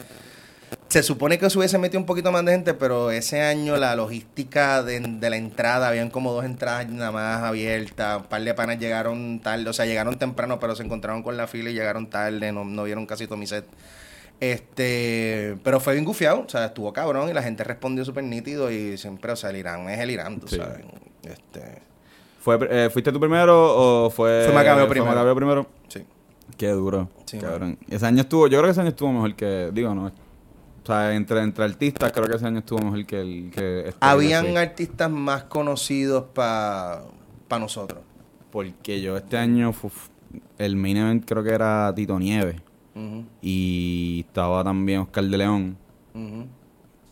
Se supone que se hubiese metido un poquito más de gente, pero ese año la logística de, de la entrada, habían como dos entradas nada más abiertas, un par de panas llegaron tarde, o sea, llegaron temprano, pero se encontraron con la fila y llegaron tarde, no, no vieron casi todo mi set. Este, pero fue bien gufiado, o sea, estuvo cabrón y la gente respondió súper nítido y siempre, o sea, el Irán es el Irán, tú Sí. sabes. Este, Fue, eh, ¿Fuiste tú primero o fue... Fue Macabeo primero. Macabeo primero? sí. Qué duro. Sí, cabrón. Ese año estuvo, yo creo que ese año estuvo mejor que, digo, no. O sea, entre, entre artistas creo que ese año estuvo mejor que el que este, Habían sí. artistas más conocidos para nosotros. Porque yo este año, el main event creo que era Tito Nieves. Y estaba también Oscar de León.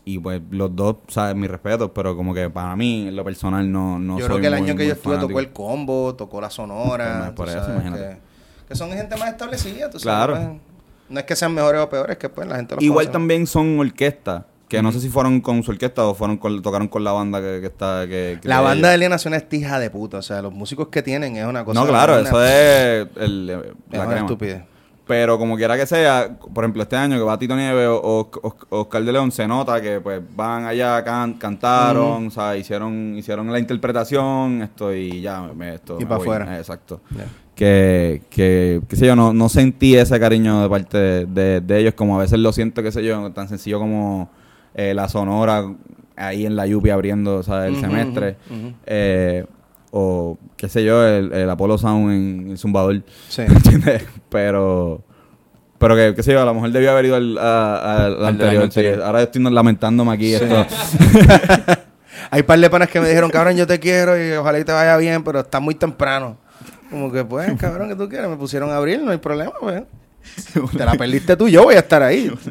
Y pues los dos, ¿sabes? Mis respetos, pero como que para mí, en lo personal, no, no yo soy creo que el muy- año que yo estuve fanático. tocó el combo, tocó la sonora. Pues, por eso, imagínate. que, que son gente más establecida, tú Claro. sabes. pues, No es que sean mejores o peores, es que pues la gente los Igual conoce. también son orquestas. Que no sé si fueron con su orquesta o fueron con, tocaron con la banda que, que está. Que, que La banda de. Alienación es tija de puta. O sea, los músicos que tienen es una cosa. No, claro, eso es el, es la una estupidez. Pero como quiera que sea, por ejemplo, este año que va Tito Nieves o, o- o- Oscar de León, se nota que pues van allá, can- cantaron, o sea, hicieron, hicieron la interpretación, esto y ya, me, esto. Y me pa' voy. afuera. Eh, Exacto. Que, que, qué sé yo, no, no sentí ese cariño de parte de, de- de ellos, como a veces lo siento, qué sé yo, tan sencillo como eh, la sonora ahí en la lluvia abriendo, o sea, el semestre. Eh, o qué sé yo, el, el Apollo Sound en el Zumbador. Sí. ¿Entiendes? Pero, pero que, qué sé yo, a lo mejor debió haber ido al, a- a- al anterior. año sí. anterior. Ahora estoy lamentándome aquí. Esto. Hay par de panas que me dijeron, cabrón, yo te quiero y ojalá y te vaya bien, pero está muy temprano. Como que, pues, cabrón, que tú quieres? Me pusieron a abrir, no hay problema, pues. Te la perdiste tú, yo voy a estar ahí.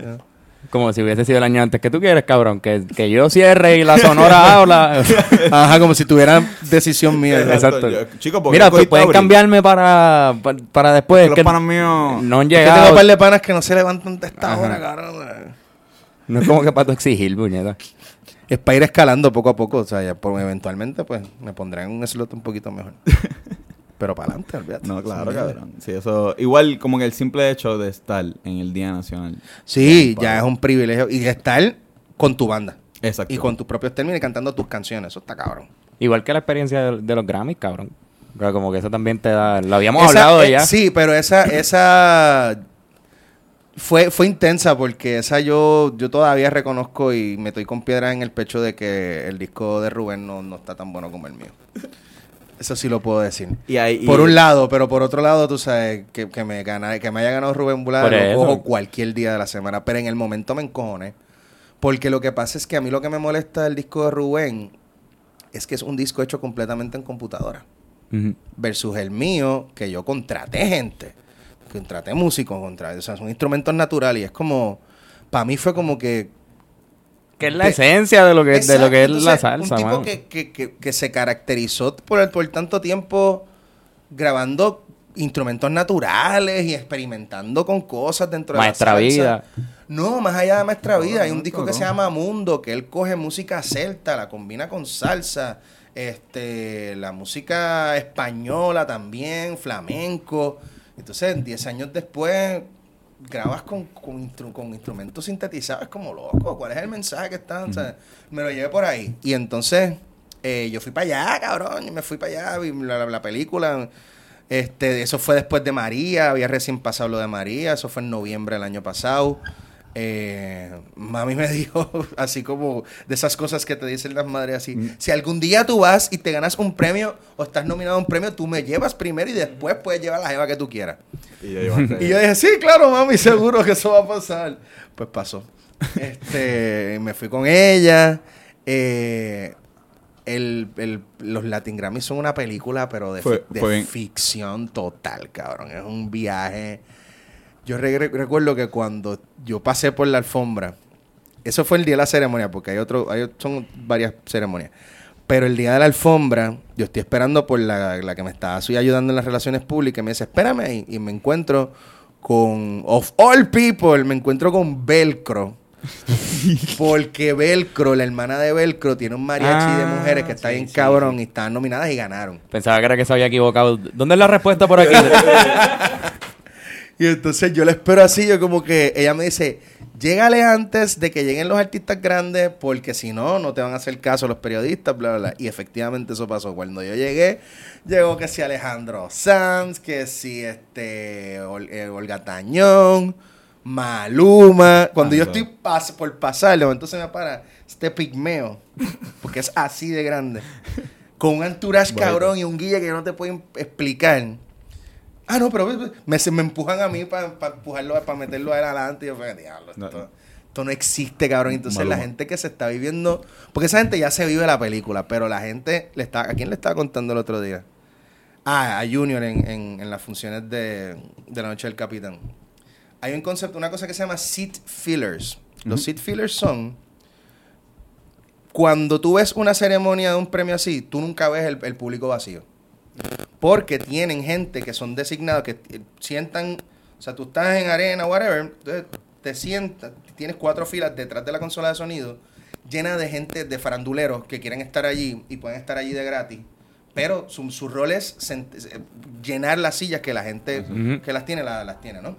Como si hubiese sido el año antes. ¿Qué tú quieres, cabrón? Que, que yo cierre y la sonora habla. Ajá, como si tuvieran decisión mía. Exacto. Yo- Chicos, ¿por qué Mira, pues pueden cambiarme para, para, para después. Los que panas míos. no han Es que tengo llegado. un par de panas que no se levantan de esta Ajá. hora, cabrón. No es como que para tú exigir, puñeta. Es para ir escalando poco a poco. O sea, ya por- eventualmente, pues, me pondré en un slot un poquito mejor. Pero para adelante, olvídate. No, claro, Sí. cabrón. Sí, eso. Igual, como que el simple hecho de estar en el Día Nacional. Sí, ya es un privilegio. Y de estar con tu banda. Exacto. Y con tus propios términos y cantando tus canciones. Eso está cabrón. Igual que la experiencia de, de los Grammys, cabrón. Pero como que eso también te da... Lo habíamos Esa- hablado eh, ya. Sí, pero esa, esa fue, fue intensa porque esa yo, yo todavía reconozco y me estoy con piedra en el pecho de que el disco de Rubén no, no está tan bueno como el mío. Eso sí lo puedo decir. Y ahí, y- Por un lado, pero por otro lado, tú sabes, que, que me gana, que me haya ganado Rubén Por lo cojo cualquier día de la semana. Pero en el momento me encojoné. Porque lo que pasa es que a mí lo que me molesta del disco de Rubén es que es un disco hecho completamente en computadora versus el mío, que yo contraté gente, contraté músicos, contraté, o sea, son instrumentos naturales y es como, para mí fue como que... Que es la esencia de lo que, de lo que es la salsa, Un tipo que, que, que, que se caracterizó por, por tanto tiempo grabando instrumentos naturales y experimentando con cosas dentro Maestra de la salsa. Vida. No, más allá de Maestra No, Vida, hay no, un disco que se llama Mundo, que él coge música celta, la combina con salsa, este, la música española también, flamenco. Entonces, 10 años después, grabas con, con, instru- con instrumentos sintetizados, es como loco. ¿Cuál es el mensaje que está? O sea, me lo llevé por ahí. Y entonces, eh, yo fui para allá, cabrón, y me fui para allá, vi la, la- la película. Este, eso fue después de María, había recién pasado lo de María, eso fue en noviembre del año pasado. Eh, mami me dijo, así como de esas cosas que te dicen las madres así, si algún día tú vas y te ganas un premio o estás nominado a un premio, tú me llevas primero y después puedes llevar la jeva que tú quieras. Y yo Y dije, sí, claro, mami, seguro que eso va a pasar. Pues pasó. Este, me fui con ella. eh, el, el- los Latin Grammys son una película, pero de, Fue- fi- de fue bien. ficción total, cabrón. Es un viaje. Yo re- re- recuerdo que cuando yo pasé por la alfombra, eso fue el día de la ceremonia, porque hay otro, hay, son varias ceremonias. Pero el día de la alfombra, yo estoy esperando por la, la que me estaba así ayudando en las relaciones públicas. Y me dice, espérame ahí. Y me encuentro con, of all people, me encuentro con Velcro. Porque Velcro, la hermana de Velcro, tiene un mariachi de Ah, mujeres que está sí, bien sí, cabrón y estaban nominadas y ganaron. Pensaba que era que se había equivocado. ¿Dónde es la respuesta por aquí? Y entonces yo le espero así, yo como que ella me dice, llégale antes de que lleguen los artistas grandes, porque si no, no te van a hacer caso los periodistas, bla, bla, bla. Y efectivamente eso pasó. Cuando yo llegué, llegó que si Alejandro Sanz, que si este Ol- eh, Olga Tañón, Maluma. Cuando yo estoy pas- por pasar, de momento se me para este pigmeo, porque es así de grande. Con un entourage Bonito. cabrón y un guía que yo no te puedo explicar. Ah, no, pero me, me empujan a mí para empujarlo, para meterlo a él adelante. Y yo, diablo, No. esto, esto no existe, cabrón. Entonces Maluma. la gente que se está viviendo, porque esa gente ya se vive la película, pero la gente, le está, ¿a quién le estaba contando el otro día? Ah, a Junior en, en- en las funciones de, de la noche del capitán. Hay un concepto, una cosa que se llama seat fillers. Los seat fillers son cuando tú ves una ceremonia de un premio así, tú nunca ves el, el público vacío. Porque tienen gente que son designados, que sientan, o sea, tú estás en arena, whatever, entonces te sientas, tienes cuatro filas detrás de la consola de sonido, llena de gente, de faranduleros que quieren estar allí y pueden estar allí de gratis. Pero su, su rol es eh, llenar las sillas que la gente que las tiene, la- las tiene, ¿no?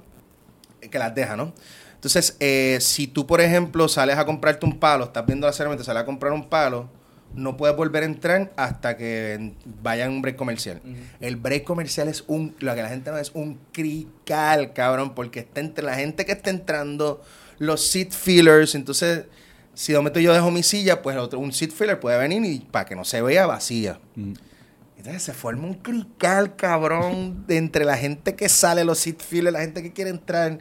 Eh, Que las deja, ¿no? Entonces, eh, si tú, por ejemplo, sales a comprarte un palo, estás viendo la ceremonia, te sales a comprar un palo, no puedes volver a entrar hasta que vaya en un break comercial. El break comercial es un, lo que la gente no ve es un crical, cabrón, porque está entre la gente que está entrando, los seat fillers, entonces, si de momento yo dejo mi silla, pues otro, un seat filler puede venir y para que no se vea vacía. Mm. Entonces se forma un crical, cabrón, de entre la gente que sale, los seat fillers, la gente que quiere entrar.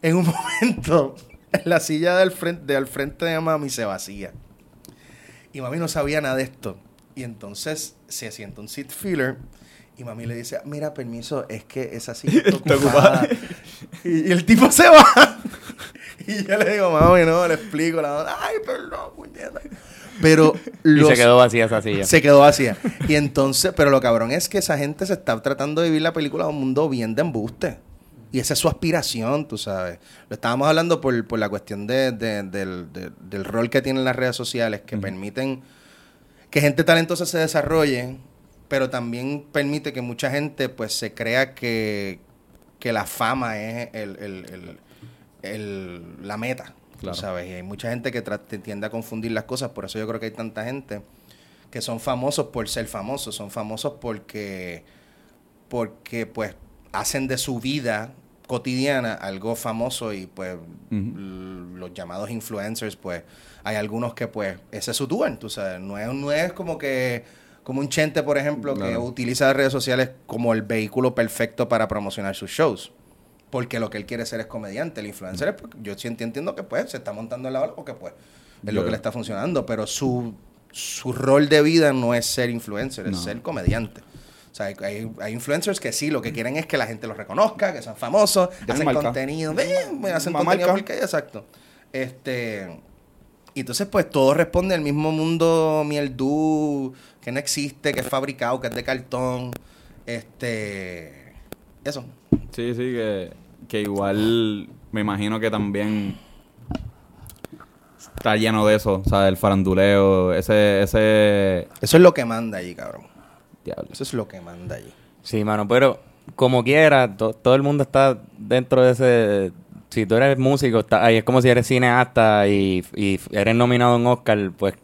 En un momento, la silla del frente, de al frente de mami se vacía. Y mami no sabía nada de esto. Y entonces se sienta un seat filler y mami le dice, mira, permiso, es que esa silla está ocupada. y, y el tipo se va. y yo le digo, mami, no, le explico. La, Ay, perdón, puñeta. Pero y los- se quedó vacía esa silla. se quedó vacía. Y entonces, pero lo cabrón es que esa gente se está tratando de vivir la película de un mundo bien de embuste. Y esa es su aspiración, tú sabes. Lo estábamos hablando por, por la cuestión de- de- del, de- del rol que tienen las redes sociales, que permiten que gente talentosa se desarrolle, pero también permite que mucha gente pues se crea que, que la fama es el, el- el- la meta. Claro. ¿sabes? Y hay mucha gente que tiende a confundir las cosas, por eso yo creo que hay tanta gente que son famosos por ser famosos, son famosos porque, porque pues hacen de su vida cotidiana algo famoso y pues los llamados influencers pues hay algunos que pues ese es su tour, tú sabes, no es, no es como que como un chente por ejemplo que utiliza las redes sociales como el vehículo perfecto para promocionar sus shows. Porque lo que él quiere ser es comediante. El influencer, es porque yo sí enti- entiendo que pues se está montando en la ola porque pues es lo que le está funcionando. Pero su, su rol de vida no es ser influencer, es ser comediante. O sea, hay, influencers que sí, lo que quieren es que la gente los reconozca, que sean famosos, hacen marca. contenido, eh, hacen Una contenido marca. porque exacto. Este, y entonces pues todo responde al mismo mundo mieldú, que no existe, que es fabricado, que es de cartón. Este, eso. Sí, sí, que, que igual me imagino que también está lleno de eso, o sea, el faranduleo, ese, ese... Eso es lo que manda allí, cabrón. Diablo. Eso es lo que manda allí. Sí, mano, pero como quiera, to- todo el mundo está dentro de ese... Si tú eres músico, está ahí es como si eres cineasta y, y eres nominado un Oscar, pues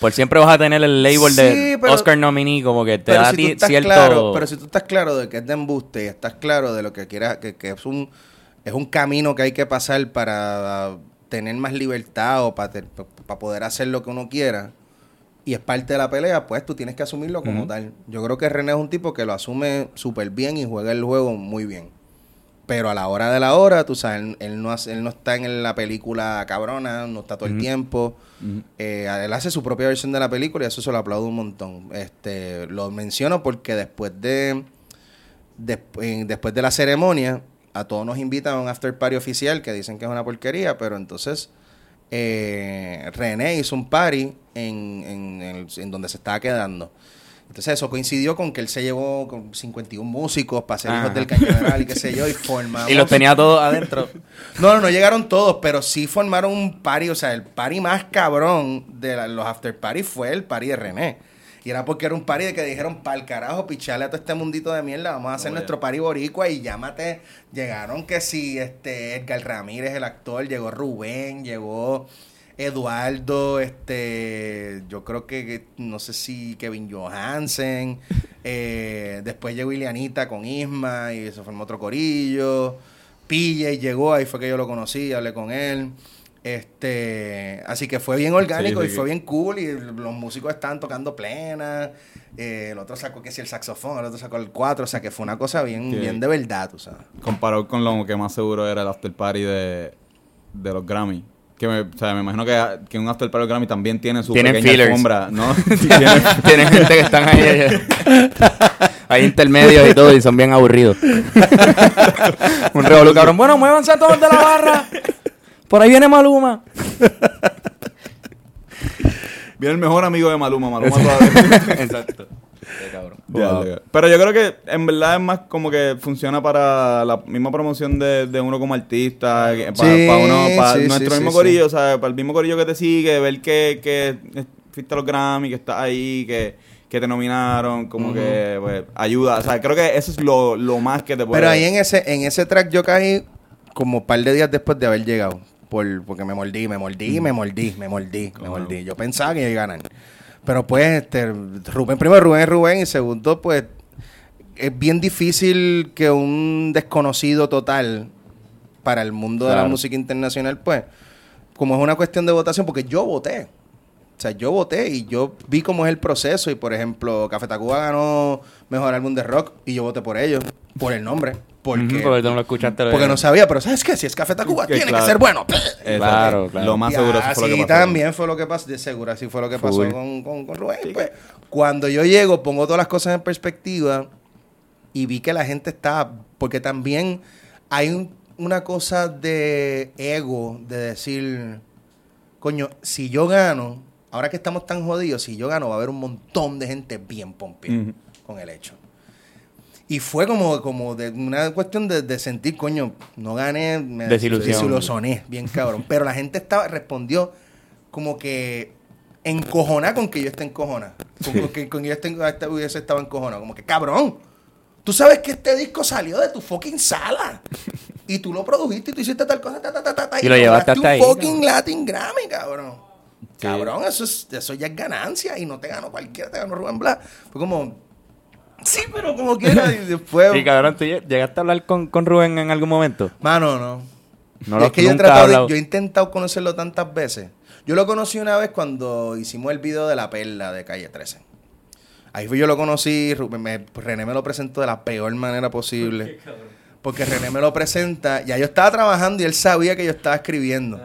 por siempre vas a tener el label Sí, de pero- Oscar nominee, como que te da si, ti cierto... claro, pero si tú estás claro de que es de embuste y estás claro de lo que quieras, que, que es un es un camino que hay que pasar para tener más libertad o para poder hacer lo que uno quiera y es parte de la pelea, pues tú tienes que asumirlo como tal. Yo creo que René es un tipo que lo asume súper bien y juega el juego muy bien. Pero a la hora de la hora, tú sabes, él, él no, hace- él no está en la película cabrona, no está todo el tiempo. Eh, él hace su propia versión de la película y eso se lo aplaudo un montón. Este, lo menciono porque después de, en- después de la ceremonia, a todos nos invitan a un after party oficial que dicen que es una porquería, pero entonces eh, René hizo un party en, en, el- en donde se estaba quedando. Entonces eso coincidió con que él se llevó con 51 músicos para ser Ajá. hijos del cañaveral y qué sé yo, y formamos... Y los tenía todos adentro. No, no, no llegaron todos, pero sí formaron un party. O sea, el party más cabrón de la- los after party fue el party de René. Y era porque era un party de que dijeron, pa'l carajo, pichale a todo este mundito de mierda, vamos a hacer nuestro party boricua y llámate. Llegaron que sí, este, Edgar Ramírez, el actor, llegó Rubén, llegó Eduardo, este, yo creo que, no sé si Kevin Johansen, eh, después llegó Ilianita con Isma y se formó otro corillo. PJ llegó, ahí fue que yo lo conocí, hablé con él. Este, así que fue bien orgánico Sí, y fue bien cool y los músicos estaban tocando plena. eh, el otro sacó que si el saxofón, el otro sacó el cuatro, o sea que fue una cosa bien, bien de verdad, tú sabes. Comparado con lo que más seguro era el after party de, de los Grammy. Que me, o sea, me imagino que, que un after party de los Grammy también tiene su Tienen pequeña fillers. ¿no? Tiene- Tienen gente que están ahí. Hay intermedios y todo y son bien aburridos. Un revolú, cabrón. Bueno, muévanse todos de la barra. Por ahí viene Maluma. Viene el mejor amigo de Maluma, Maluma todavía. Exacto. Qué cabrón. Ya, ya. Pero yo creo que en verdad es más como que funciona para la misma promoción de, de uno como artista, para, Sí, uno, para sí, nuestro sí, mismo sí, corillo, o sea, para el mismo corillo que te sigue, ver que, que fuiste a los Grammy, que estás ahí, que, que te nominaron, como que pues, ayuda. O sea, creo que eso es lo, lo más que te puede... Pero ahí en ese, en ese track yo caí como un par de días después de haber llegado. Por, porque me mordí, me mordí, me mordí, me mordí, me mordí. Yo pensaba que iba a ganar. Pero pues, este, Rubén, primero Rubén es Rubén y segundo, pues, es bien difícil que un desconocido total para el mundo de la música internacional, pues, como es una cuestión de votación, porque yo voté. O sea, yo voté y yo vi cómo es el proceso. Y por ejemplo, Café Tacuba ganó mejor álbum de rock y yo voté por ellos, por el nombre. Porque, Porque no lo escuchaste. porque no sabía, pero ¿sabes qué? Si es Café Tacuba, Que tiene claro. que ser bueno. Claro, claro. Lo más Y seguro eso fue lo que así pasó. también fue lo que pasó, de seguro así fue lo que pasó con, con, con Rubén. Pues, cuando yo llego, pongo todas las cosas en perspectiva y vi que la gente estaba, porque también hay un- una cosa de ego, de decir, coño, si yo gano, ahora que estamos tan jodidos, si yo gano va a haber un montón de gente bien pompeada Ujú. con el hecho. Y fue como, como de una cuestión de, de sentir, coño, no gané, me desilusioné, bien cabrón. Pero la gente estaba, respondió como que encojona con que yo esté encojona. Con, con que con que yo esté, hubiese estado encojonado. Como que, cabrón, tú sabes que este disco salió de tu fucking sala. Y tú lo produjiste y tú hiciste tal cosa, ta, ta, ta, ta, ta, Y lo llevaste hasta un ahí, fucking cabrón. Latin Grammy, cabrón. Cabrón, eso, es, eso ya es ganancia y no te ganó cualquiera, te ganó Rubén Blas. Fue como, sí, pero como quiera. Y después, Y cabrón, ¿tú lle- llegaste a hablar con, con Rubén en algún momento? mano, no. No lo- es que yo he, tratado de- yo he intentado conocerlo tantas veces. Yo lo conocí una vez cuando hicimos el video de La Perla de Calle 13. Ahí fue yo lo conocí, Rubén me- René me lo presentó de la peor manera posible. Porque René me lo presenta, ya yo estaba trabajando y él sabía que yo estaba escribiendo.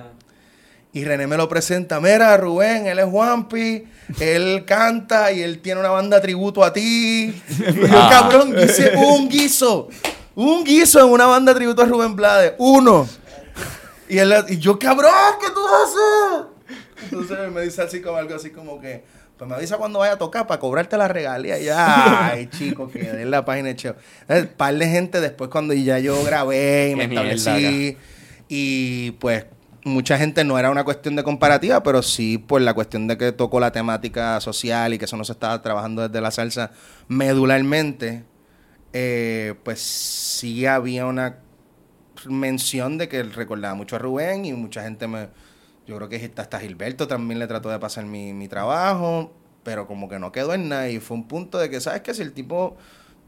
Y René me lo presenta, mira Rubén, él es Juanpi, él canta y él tiene una banda tributo a ti. Y yo, Ah. cabrón, hice un guiso, un guiso en una banda tributo a Rubén Blades, uno. Y, él, y yo, cabrón, ¿qué tú haces? Entonces él me dice así como algo así como que, pues me avisa cuando vaya a tocar para cobrarte la regalía. Y yo, ay, chico, que den la página de show. Un par de gente después cuando ya yo grabé y me Qué mierda, establecí. Y pues mucha gente no era una cuestión de comparativa, pero sí por la cuestión de que tocó la temática social y que eso no se estaba trabajando desde la salsa medularmente, eh, pues sí había una mención de que recordaba mucho a Rubén y mucha gente me... Yo creo que hasta, Gilberto también le trató de pasar mi, mi trabajo, pero como que no quedó en nada y fue un punto de que, ¿sabes qué? Si el tipo...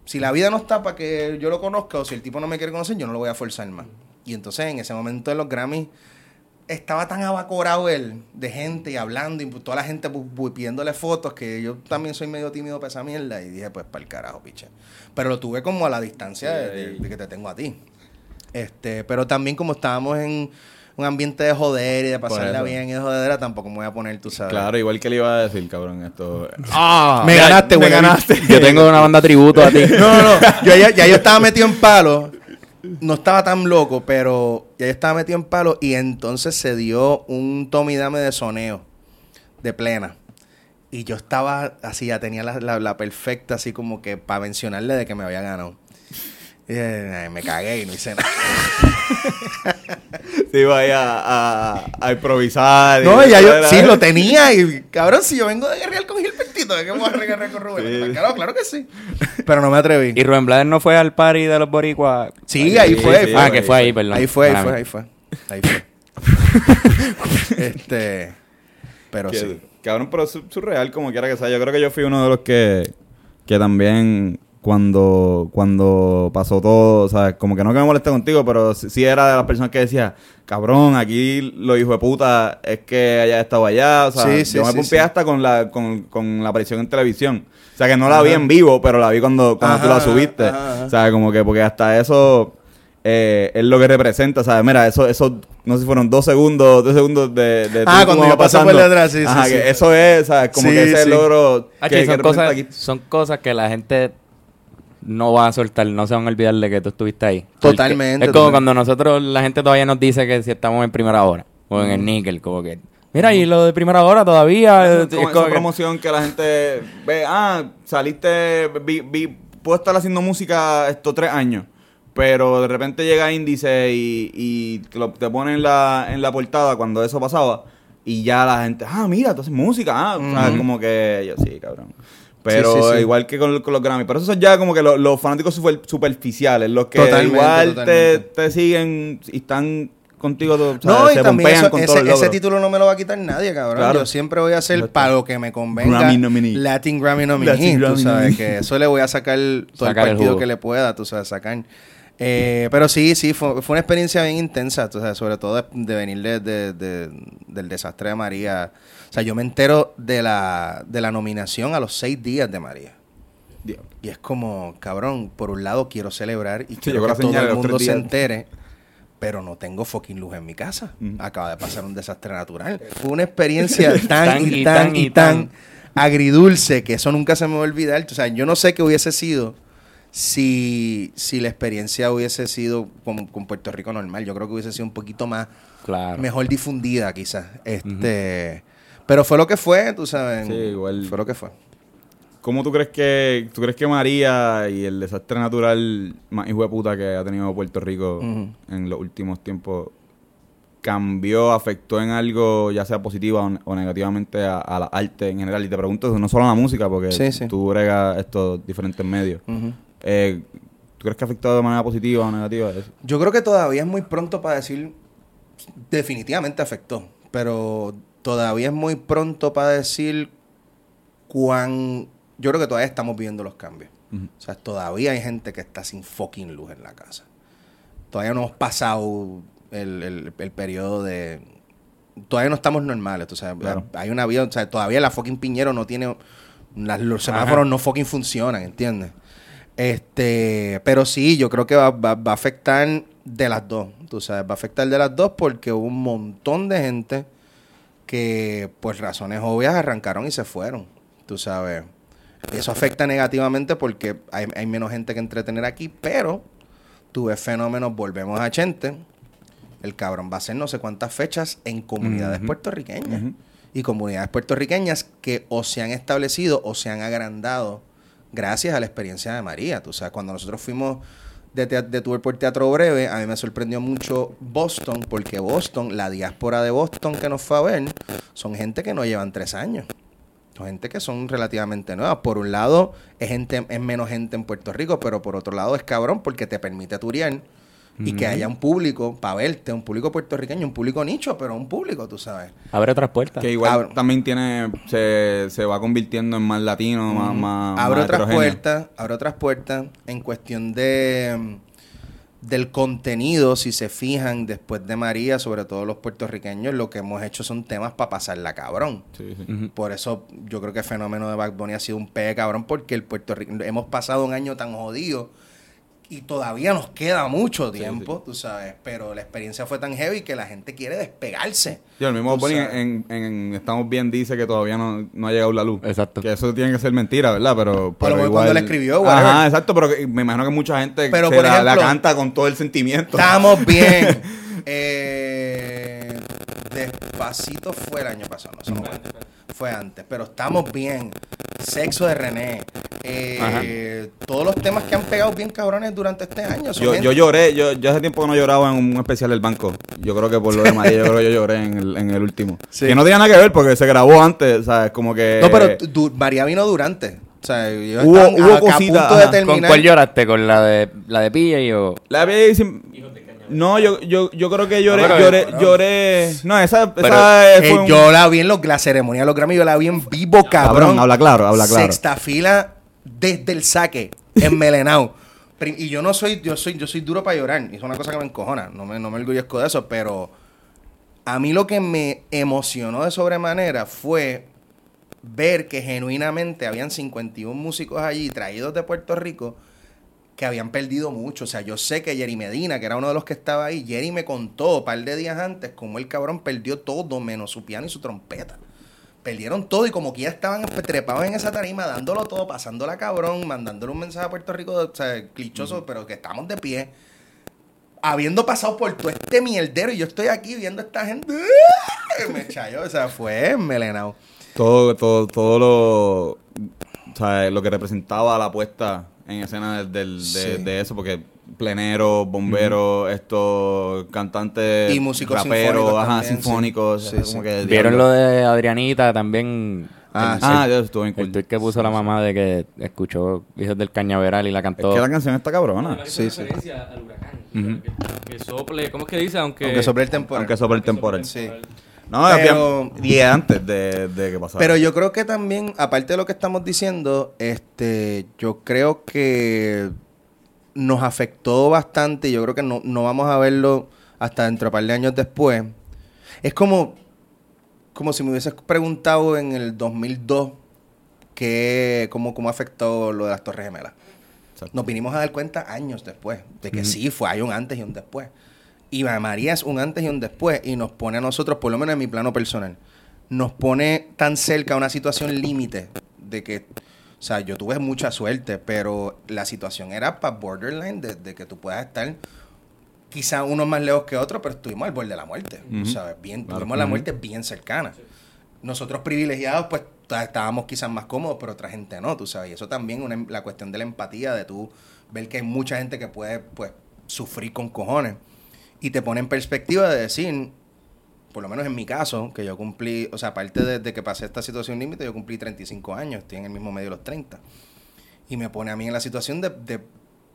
Si la vida no está para que yo lo conozca o si el tipo no me quiere conocer, yo no lo voy a forzar más. Y entonces en ese momento en los Grammys estaba tan abacorado él de gente y hablando y toda la gente pidiéndole fotos que yo también soy medio tímido para esa mierda y dije, pues para el carajo, piche. Pero lo tuve como a la distancia de, de- de que te tengo a ti. Este, pero también como estábamos en un ambiente de joder y de pasarla bien y de jodedera, tampoco me voy a poner, tú sabes. Claro, igual que le iba a decir, cabrón, esto... Ah, Me ganaste, me güey. ganaste. Yo tengo una banda tributo a ti. No, no, no. Yo ya, ya yo estaba metido en palo. No estaba tan loco, pero ya yo estaba metido en palo. Y entonces se dio un tome y dame de soneo. De plena. Y yo estaba así, ya tenía la, la- la perfecta, así como que para mencionarle de que me había ganado. "Ay, me cagué y no hice nada. Se iba ahí a, a, a improvisar. y- No, ya yo sí lo tenía. Y cabrón, si yo vengo de guerrear con Gilbertito, ¿de qué voy a reguerrear con Rubén? Sí. Claro, claro que sí. Pero no me atreví. Y Rubén Blades no fue al party de los boricuas. Sí, ahí fue, ahí sí, fue. Ah, que fue ahí, perdón. Ahí fue, ahí Para fue, ahí fue. Ahí fue. este. Pero que- sí. Cabrón, pero es su- surreal como quiera que sea. Yo creo que yo fui uno de los que, que también cuando, cuando pasó todo, o sea, como que no que me molesté contigo, pero sí, sí era de las personas que decía, cabrón, aquí lo hijo de puta es que haya estado allá. O sea, Sí, sí, yo me sí. hasta con la, con, con la aparición en televisión. O sea, que no la vi en vivo, pero la vi cuando, cuando tú la subiste. ajá, ajá. O sea, como que porque hasta eso eh, es lo que representa, ¿sabes? Mira, eso, eso, no sé si fueron dos segundos, dos segundos de, de Ah, cuando como yo pasé pasando. por detrás, sí, sí, Ajá, sí. que eso es, ¿sabes? Como Sí, que ese logro Ah, que, son, cosas, aquí. son cosas que la gente no va a soltar, no se van a olvidar de que tú estuviste ahí. Porque Totalmente, Es como totalmente. cuando nosotros, la gente todavía nos dice que si estamos en primera hora o en el níquel, como que, mira, y lo de primera hora todavía. Es es como como esa que- promoción que la gente ve, ah, saliste, vi, vi, puedo estar haciendo música estos tres años, pero de repente llega Índice y, y te, lo- te ponen en la, en la portada cuando eso pasaba y ya la gente, ah, mira, tú haces música, ah, o sea, como que yo sí, cabrón. Pero Sí, sí, sí. igual que con, con los Grammy. Pero esos son ya como que los, los fanáticos super- superficiales, los que Totalmente, igual totalmente. Te, te siguen y están contigo, o sea, No, y se también eso- con ese, ese título no me lo va a quitar nadie, cabrón. Claro. Yo siempre voy a hacer para lo que me convenga. Grammy nominee. Latin Grammy nominee. Latin tú Grammy sabes nominee. que eso le voy a sacar todo Sacar el partido que le pueda, tú sabes, sacar. Eh, pero sí, sí, fue, fue una experiencia bien intensa, tú sabes, sobre todo de, de venir de- de- del desastre de María. O sea, yo me entero de la, de la nominación a los seis días de María. Diablo. Y es como, cabrón, por un lado quiero celebrar y Sí, quiero que todo el mundo se entere, pero no tengo fucking luz en mi casa. Acaba de pasar un desastre natural. Fue una experiencia tan y y tan y y tan tan. agridulce que eso nunca se me va a olvidar. O sea, yo no sé qué hubiese sido si, si la experiencia hubiese sido con, con Puerto Rico normal. Yo creo que hubiese sido un poquito más Claro. mejor difundida quizás. Este, Pero fue lo que fue, tú sabes. Sí, igual. Fue lo que fue. ¿Cómo tú crees que tú crees que María y el desastre natural más hijo de puta que ha tenido Puerto Rico en los últimos tiempos cambió, afectó en algo, ya sea positiva o, o negativamente a, a la arte en general? Y te pregunto, no solo a la música, porque Sí, sí. tú bregas estos diferentes medios. Eh, ¿Tú crees que ha afectado de manera positiva o negativa eso? Yo creo que todavía es muy pronto para decir definitivamente afectó, pero todavía es muy pronto para decir cuán yo creo que todavía estamos viendo los cambios. O sea, todavía hay gente que está sin fucking luz en la casa. Todavía no hemos pasado el, el- el periodo de... Todavía no estamos normales, sabes. Claro. Hay una vida, o sea, todavía la fucking Piñero no tiene... las- los semáforos no fucking funcionan, ¿entiendes? Este, pero sí, yo creo que va, va- va a afectar de las dos, tú sabes, va a afectar de las dos porque hubo un montón de gente que, por razones obvias, arrancaron y se fueron, tú sabes. Eso afecta negativamente porque hay, hay menos gente que entretener aquí, pero tú ves fenómenos, volvemos a Chente, el cabrón va a hacer no sé cuántas fechas en comunidades puertorriqueñas. Y comunidades puertorriqueñas que o se han establecido o se han agrandado gracias a la experiencia de María. Tú sabes, cuando nosotros fuimos de, de tour por Teatro Breve, a mí me sorprendió mucho Boston, porque Boston, la diáspora de Boston que nos fue a ver, son gente que no llevan tres años. Son gente que son relativamente nuevas. Por un lado, es, gente, es menos gente en Puerto Rico, pero por otro lado es cabrón porque te permite turiar y que haya un público para verte, un público puertorriqueño, un público nicho, pero un público, tú sabes. Abre otras puertas. Que igual Abre- también tiene se, se va convirtiendo en más latino, más, más, abre más otras puertas, abre otras puertas en cuestión de del contenido, si se fijan, después de María, sobre todo los puertorriqueños, lo que hemos hecho son temas para pasarla cabrón. Sí, sí. Ujú. Por eso yo creo que el fenómeno de Bad Bunny ha sido un pegue cabrón, porque el puertorriqueño hemos pasado un año tan jodido y todavía nos queda mucho tiempo, tú sabes, pero la experiencia fue tan heavy que la gente quiere despegarse. Sí, el mismo sabes. en, en Estamos Bien dice que todavía no, no ha llegado la luz. Exacto. Que eso tiene que ser mentira, ¿verdad? Pero, pero mejor igual... cuando la escribió, whatever. Ajá, exacto, pero me imagino que mucha gente Pero, se por la, canta con todo el sentimiento. Estamos bien. Eh, despacito fue el año pasado, no sé cómo fue. Antes, pero estamos bien. Sexo de René. Eh, todos los temas que han pegado bien cabrones durante este año. Yo, yo lloré, yo, yo hace tiempo que no lloraba en un especial del banco. Yo creo que por lo de María, yo creo que yo lloré en el, en el último. Sí. Que no tenía nada que ver porque se grabó antes, ¿sabes? Como que... No, pero du- María vino durante. O sea, yo Hubo- estaba hubo cositas, punto de. ¿Con terminar. cuál lloraste? ¿Con la de la de PJ o...? La dicen- No, yo, yo, yo creo que lloré, No, pero- lloré, lloré... No, esa, Pero, esa Eh, fue un- yo la vi en los, la ceremonia de los Grammy, yo la vi en vivo, cabrón. Cabrón, habla claro, habla claro. Sexta fila desde el saque, en Melenao. Prim- Y yo no soy, yo soy, yo soy duro para llorar. Y es una cosa que me encojona. No me, no me orgullezco de eso, pero a mí lo que me emocionó de sobremanera fue ver que genuinamente habían 51 músicos allí traídos de Puerto Rico que habían perdido mucho. O sea, yo sé que Jerry Medina, que era uno de los que estaba ahí, Jerry me contó un par de días antes cómo el cabrón perdió todo menos su piano y su trompeta. Perdieron todo y como que ya estaban trepados en esa tarima, dándolo todo, pasándola cabrón, mandándole un mensaje a Puerto Rico, o sea, clichoso, pero que estamos de pie. Habiendo pasado por todo este mierdero y yo estoy aquí viendo a esta gente. Me chayó, o sea, fue melenao. todo, todo, todo lo, o sea, lo que representaba la puesta en escena del, del- de, Sí. de eso, porque pleneros, bomberos, estos cantantes, Y músicos raperos, sinfónicos ajá, también, sinfónicos, sí. Sí, como que ¿Vieron lo de Adrianita también? Ah, El- sí. Ah, Dios, estuvo bien El cool. tweet que puso la mamá de que escuchó Hijos del Cañaveral y la Es cantó. que la canción está cabrona. Sí, sí. al huracán. Ujú. que, que sople, ¿cómo es que dice? Aunque, Aunque sobre el temporal. Aunque sobre el temporal. Sí. No, Pero- y antes de, de que pasara. Pero yo creo que también, aparte de lo que estamos diciendo, este, yo creo que nos afectó bastante y yo creo que no, no vamos a verlo hasta dentro de un par de años después. Es como, como si me hubieses preguntado en el 2002 que, cómo, cómo afectó lo de las Torres Gemelas. Exacto. Nos vinimos a dar cuenta años después de que sí, fue, hay un antes y un después. Y María es un antes y un después y nos pone a nosotros, por lo menos en mi plano personal, nos pone tan cerca a una situación límite de que, o sea, yo tuve mucha suerte, pero la situación era para borderline de, de que tú puedas estar quizá unos más lejos que otros, pero estuvimos al borde de la muerte, Ujú. ¿sabes? Bien, tuvimos la muerte bien cercana. Nosotros privilegiados, pues estábamos quizás más cómodos, pero otra gente no, tú sabes. Y eso también una, la cuestión de la empatía, de tú ver que hay mucha gente que puede, pues, sufrir con cojones. Y te pone en perspectiva de decir, por lo menos en mi caso, que yo cumplí, o sea, aparte de, de que pasé esta situación límite, yo cumplí 35 años, estoy en el mismo medio de los 30. Y me pone a mí en la situación de, de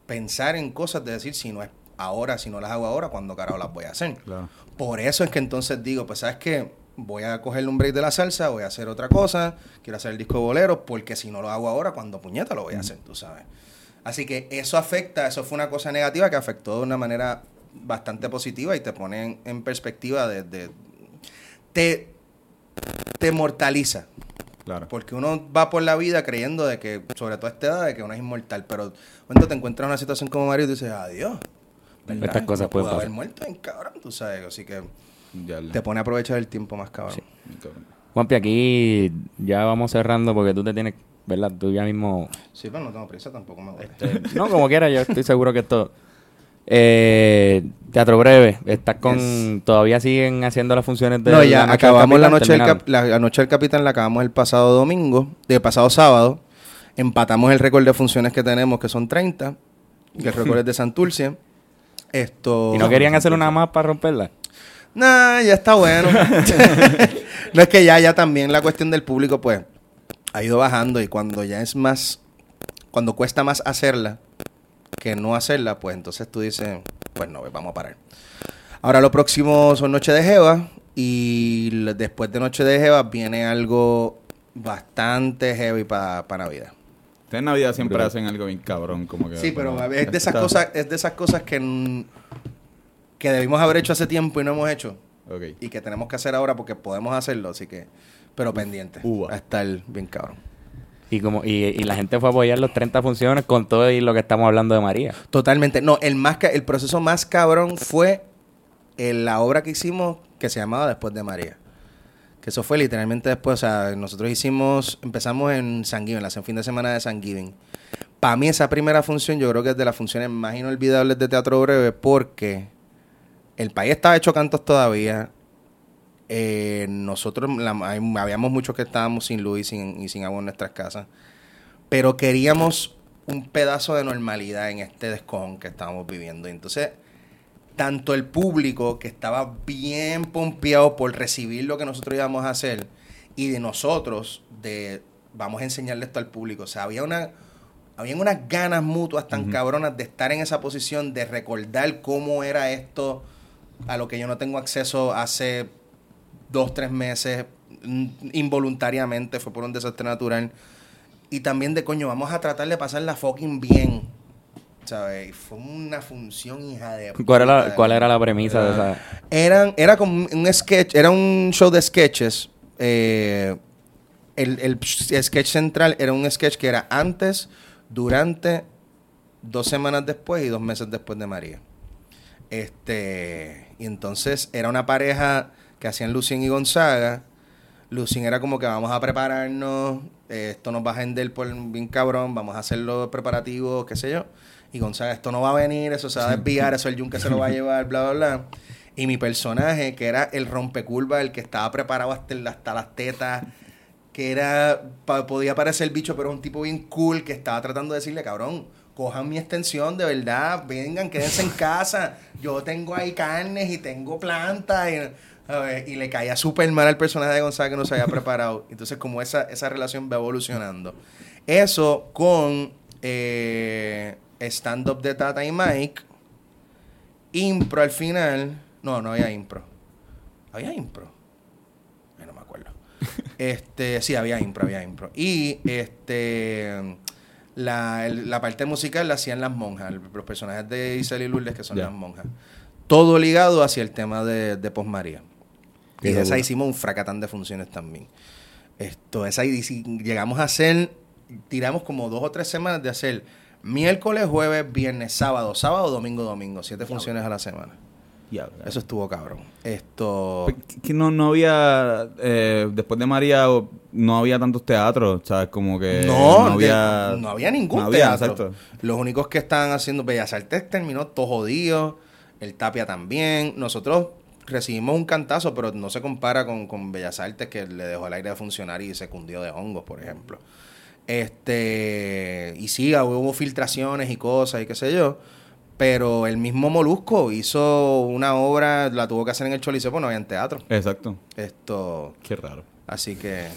pensar en cosas, de decir, si no es ahora, si no las hago ahora, ¿cuándo carajo las voy a hacer? Claro. Por eso es que entonces digo, pues sabes que voy a coger un break de la salsa, voy a hacer otra cosa, quiero hacer el disco de boleros, porque si no lo hago ahora, cuando puñeta lo voy a hacer, tú sabes. Así que eso afecta, eso fue una cosa negativa que afectó de una manera bastante positiva y te pone en, en perspectiva de, de- te, te mortaliza. Claro. Porque uno va por la vida creyendo de que, sobre todo a esta edad, de que uno es inmortal. Pero cuando te encuentras en una situación como Mario, tú dices, adiós. ¿verdad? Estas cosas No pueden pudo haber pasar. muerto en cabrón, tú sabes. Así que Ya te pone a aprovechar el tiempo más cabrón. Juanpi, aquí ya vamos cerrando porque tú te tienes, ¿verdad? Tú ya mismo... Sí, pero no tengo prisa, tampoco me voy. Este, no, como quiera, yo estoy seguro que esto... Eh, teatro breve, estás con... Yes. Todavía siguen haciendo las funciones de No, ya la acabamos la noche, del cap- la, la noche del capitán, la acabamos el pasado domingo, de pasado sábado. Empatamos el récord de funciones que tenemos, que son 30. Que el récord es de Santurce. Esto. ¿Y no querían hacer una más para romperla? Nah, ya está bueno. no es que ya, ya también la cuestión del público, pues, ha ido bajando y cuando ya es más, cuando cuesta más hacerla que no hacerla, pues entonces tú dices, pues no, vamos a parar. Ahora lo próximo son Noche de Jeva y después de Noche de Jeva viene algo bastante heavy para Navidad. Ustedes en Navidad siempre hacen algo bien cabrón, como que... Sí, pero bueno, es de esas está- cosas, es de esas cosas que, que debimos haber hecho hace tiempo y no hemos hecho. Y que tenemos que hacer ahora porque podemos hacerlo, así que. Pero pendiente. Uva. Va a estar bien cabrón. Y como y, y la gente fue a apoyar los 30 funciones con todo y lo que estamos hablando de María. Totalmente. No, el más el proceso más cabrón fue en la obra que hicimos que se llamaba Después de María. Que eso fue literalmente después, o sea, nosotros hicimos, empezamos en San Giving, la fin de semana de San Giving. Para mí esa primera función yo creo que es de las funciones más inolvidables de Teatro Breve porque el país estaba hecho cantos todavía. Eh, nosotros, la- habíamos muchos que estábamos sin luz y sin, y sin agua en nuestras casas. Pero queríamos un pedazo de normalidad en este descojón que estábamos viviendo. Entonces, tanto el público que estaba bien pompeado por recibir lo que nosotros íbamos a hacer y de nosotros de vamos a enseñarle esto al público. O sea, había una habían unas ganas mutuas tan cabronas de estar en esa posición, de recordar cómo era esto a lo que yo no tengo acceso hace dos, tres meses, mm, involuntariamente, fue por un desastre natural. Y también de coño, vamos a tratar de pasarla fucking bien. ¿Sabes? Fue una función hija de. ¿Cuál era la, cuál era la premisa de esa? eran, era como un- un sketch, era un show de sketches. eh, el, el sketch central era un sketch que era antes, durante, dos semanas después y dos meses después de María. Este, y entonces era una pareja que hacían Lucien y Gonzaga. Lucien era como que vamos a prepararnos, eh, esto nos va a vender por bien cabrón, vamos a hacer los preparativos, qué sé yo. Y Gonzaga, esto no va a venir, eso se va a desviar, eso el yunque se lo va a llevar, bla, bla, bla. Y mi personaje, que era el rompecurva, el que estaba preparado hasta, el- hasta las tetas, que era, pa- podía parecer bicho, pero un tipo bien cool que estaba tratando de decirle, cabrón, cojan mi extensión, de verdad, vengan, quédense en casa. Yo tengo ahí carnes y tengo plantas. Y, a ver, y le caía súper mal al personaje de Gonzaga que no se había preparado. Entonces, como esa, esa relación va evolucionando. Eso con eh, stand-up de Tata y Mike. Impro al final. No, no había impro. ¿Había impro? Ay, no me acuerdo. Este, sí, había impro, había impro. Y este la, el- la parte musical la hacían las monjas, los personajes de Isabel y Lourdes, que son las monjas. Todo ligado hacia el tema de, de Posmaría. Y de esa hicimos un fracatán de funciones también. Esto, esa si llegamos a hacer, tiramos como dos o tres semanas de hacer miércoles, jueves, viernes, sábado, sábado, domingo, domingo. Siete funciones a la semana. Ya, Eso estuvo cabrón. Esto. Que- Que no, no había, eh, después de María, no había tantos teatros, ¿sabes? Como que No, no había... de- no había ningún no había, teatro. exacto. Los únicos que estaban haciendo Bellas Artes terminó todo jodido. El Tapia también. Nosotros recibimos un cantazo, pero no se compara con, con Bellas Artes que le dejó el aire de funcionar y se cundió de hongos, por ejemplo. Este, y sí, hubo filtraciones y cosas y qué sé yo. Pero el mismo Molusco hizo una obra, la tuvo que hacer en el Choliseo, pues no había en teatro. Exacto. Esto, Qué raro. así que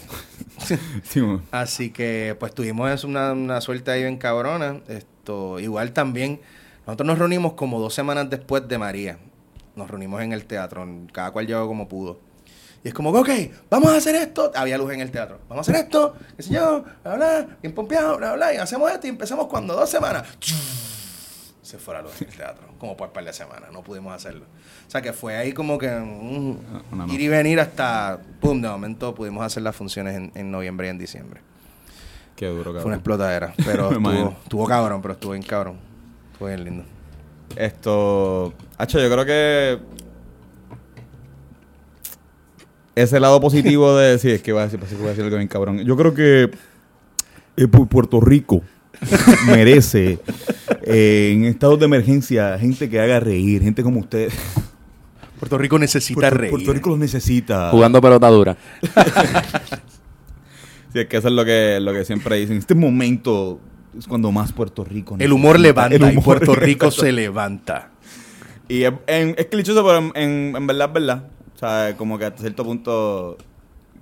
Sí. Así que pues tuvimos una, una suerte ahí bien cabrona. Esto, igual también, nosotros nos reunimos como dos semanas después de María. Nos reunimos en el teatro, cada cual llegó como pudo. Y es como, ok, vamos a hacer esto. Había luz en el teatro. Vamos a hacer esto, qué sé yo, bla, bla, bien pompeado, bla, bla, y hacemos esto y empezamos cuando dos semanas. Se fue la luz en el teatro, como por un par de semanas, no pudimos hacerlo. O sea que fue ahí como que mm, ir y venir hasta, pum, de momento pudimos hacer las funciones en, en noviembre y en diciembre. Qué duro, Fue una cabrón. explotadera, pero estuvo, estuvo cabrón, pero estuvo bien cabrón. Estuvo bien lindo. Esto... Hacho, yo creo que... Ese lado positivo de... Sí, es que voy a decir, que voy a decir algo bien cabrón. Yo creo que eh, Pu- Puerto Rico merece eh, en estados de emergencia gente que haga reír, gente como usted. Puerto Rico necesita Puerto, reír. Puerto Rico los necesita. Jugando pelota dura. Sí, es que eso es lo que, lo que siempre dicen. Este momento es cuando más Puerto Rico El humor levanta El y humor- Puerto Rico se levanta. Y es, en- es clichoso, pero en, en- en verdad es verdad. O sea, como que hasta cierto punto,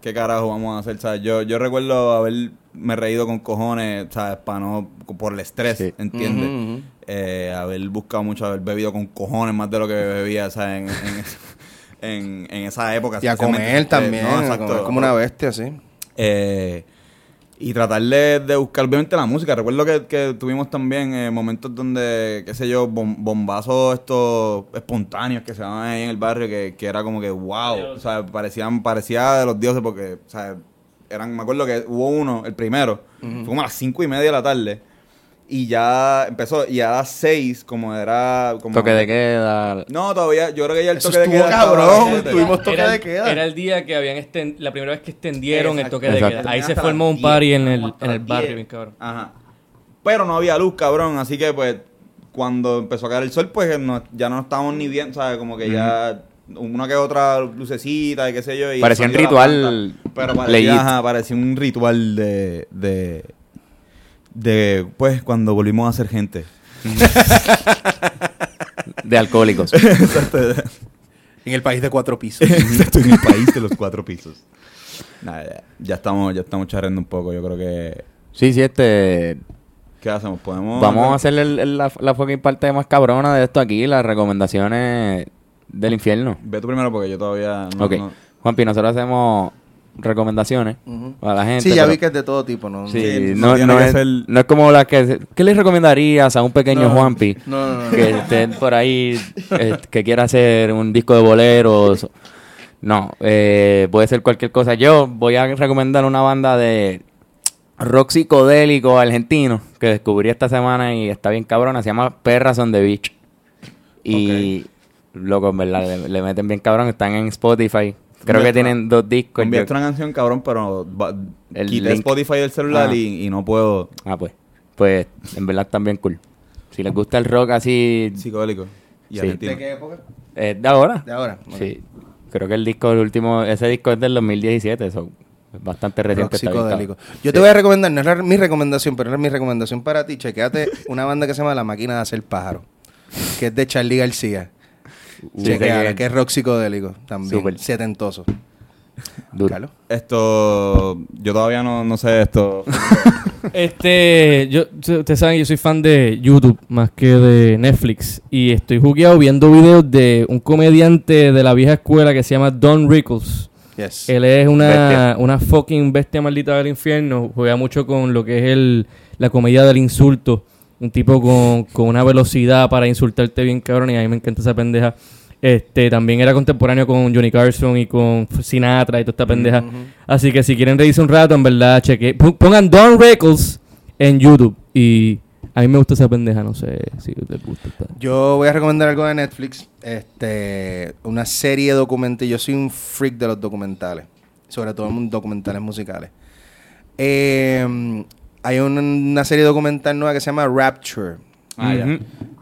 ¿qué carajo vamos a hacer? ¿Sabes? Yo, yo recuerdo haberme reído con cojones, ¿sabes? Para no, por el estrés, Sí. ¿entiendes? Eh, haber buscado mucho, haber bebido con cojones más de lo que bebía, ¿sabes? En, en, en- en esa época. Y a comer Eh, también. a exacto. comer como una bestia, sí. Eh, y tratar de, de buscar obviamente la música. Recuerdo que, que tuvimos también eh, momentos donde, qué sé yo, bom- bombazos estos espontáneos que se daban ahí en el barrio, que, que era como que wow, o sea, parecían, parecía de los dioses porque, o sea, eran, me acuerdo que hubo uno, el primero, fue como a las cinco y media de la tarde. Y ya empezó, y a las seis, como era... Como, Toque de queda. No, todavía, yo creo que ya el Eso toque de estuvo queda cabrón, tuvimos toque era, de queda. Era el día que habían esten- la primera vez que extendieron el Exacto. toque de queda. Ahí se formó un party 10, en el, en el barrio, 10. bien cabrón. Ajá. Pero no había luz, cabrón. Así que, pues, cuando empezó a caer el sol, pues no- ya no estábamos ni bien, ¿sabes? Como que ya una que otra lucecita y qué sé yo. Y Parecía un ritual. Pero parecía, ajá, parecía un ritual de, de, de, pues, cuando volvimos a ser gente. De alcohólicos. En el país de cuatro pisos. Estoy en el país de los cuatro pisos. Nada, ya, ya estamos, ya estamos charreando un poco. Yo creo que... Sí, sí, este. ¿Qué hacemos? Podemos... Vamos a hacer el- el- la, la fucking parte más cabrona de esto aquí, las recomendaciones del infierno. Ve tú primero porque yo todavía... No, ok. no- Juanpi, nosotros hacemos recomendaciones a la gente. Sí, ya pero- vi que es de todo tipo, ¿no? Sí, Sí, no, no es, ser- no es como la que... ¿Qué le recomendarías a un pequeño No, Juanpi no, no, no, que no. esté por ahí, eh, que quiera hacer un disco de boleros? No, eh, puede ser cualquier cosa. Yo voy a recomendar una banda de rock psicodélico argentino que descubrí esta semana y está bien cabrona. Se llama Perras on the Beach. Y, loco, en verdad, le, le meten bien cabrón. Están en Spotify. Creo que tienen dos discos. Enviaste una canción, cabrón, pero va- El quité link. Spotify del celular Ah. y, y no puedo. Ah, pues. Pues, en verdad están bien cool. Si les gusta el rock así, Psicodélico. Y Sí. argentino. ¿De qué época? eh, de ahora. De ahora. Sí. Creo que el disco, el último, ese disco es del 2017, eso es bastante reciente. está psicodélico. Yo te voy a recomendar, no es mi recomendación, pero es mi recomendación para ti. Chequéate una banda que se llama La Máquina de Hacer Pájaro, que es de Charlie García. Que- que es rock psicodélico también. Súper. Setentoso. Duro. Carlos. Esto. Yo todavía no, no sé esto. Este, yo, ustedes saben que yo soy fan de YouTube más que de Netflix. Y estoy jugueado viendo videos de un comediante de la vieja escuela que se llama Don Rickles. Yes. Él es una, una fucking bestia maldita del infierno. Juega mucho con lo que es el, la comedia del insulto. Un tipo con, con una velocidad para insultarte bien cabrón. Y a mí me encanta esa pendeja. Este, también era contemporáneo con Johnny Carson y con Sinatra y toda esta pendeja. Así que si quieren reírse un rato, en verdad, cheque. Pongan Don Rickles en YouTube. Y a mí me gusta esa pendeja. No sé si les gusta. esta- Yo voy a recomendar algo de Netflix. Este, una serie documental. Yo soy un freak de los documentales. Sobre todo en documentales musicales. Eh, hay una, una serie documental nueva que se llama Rapture. Ah, ya.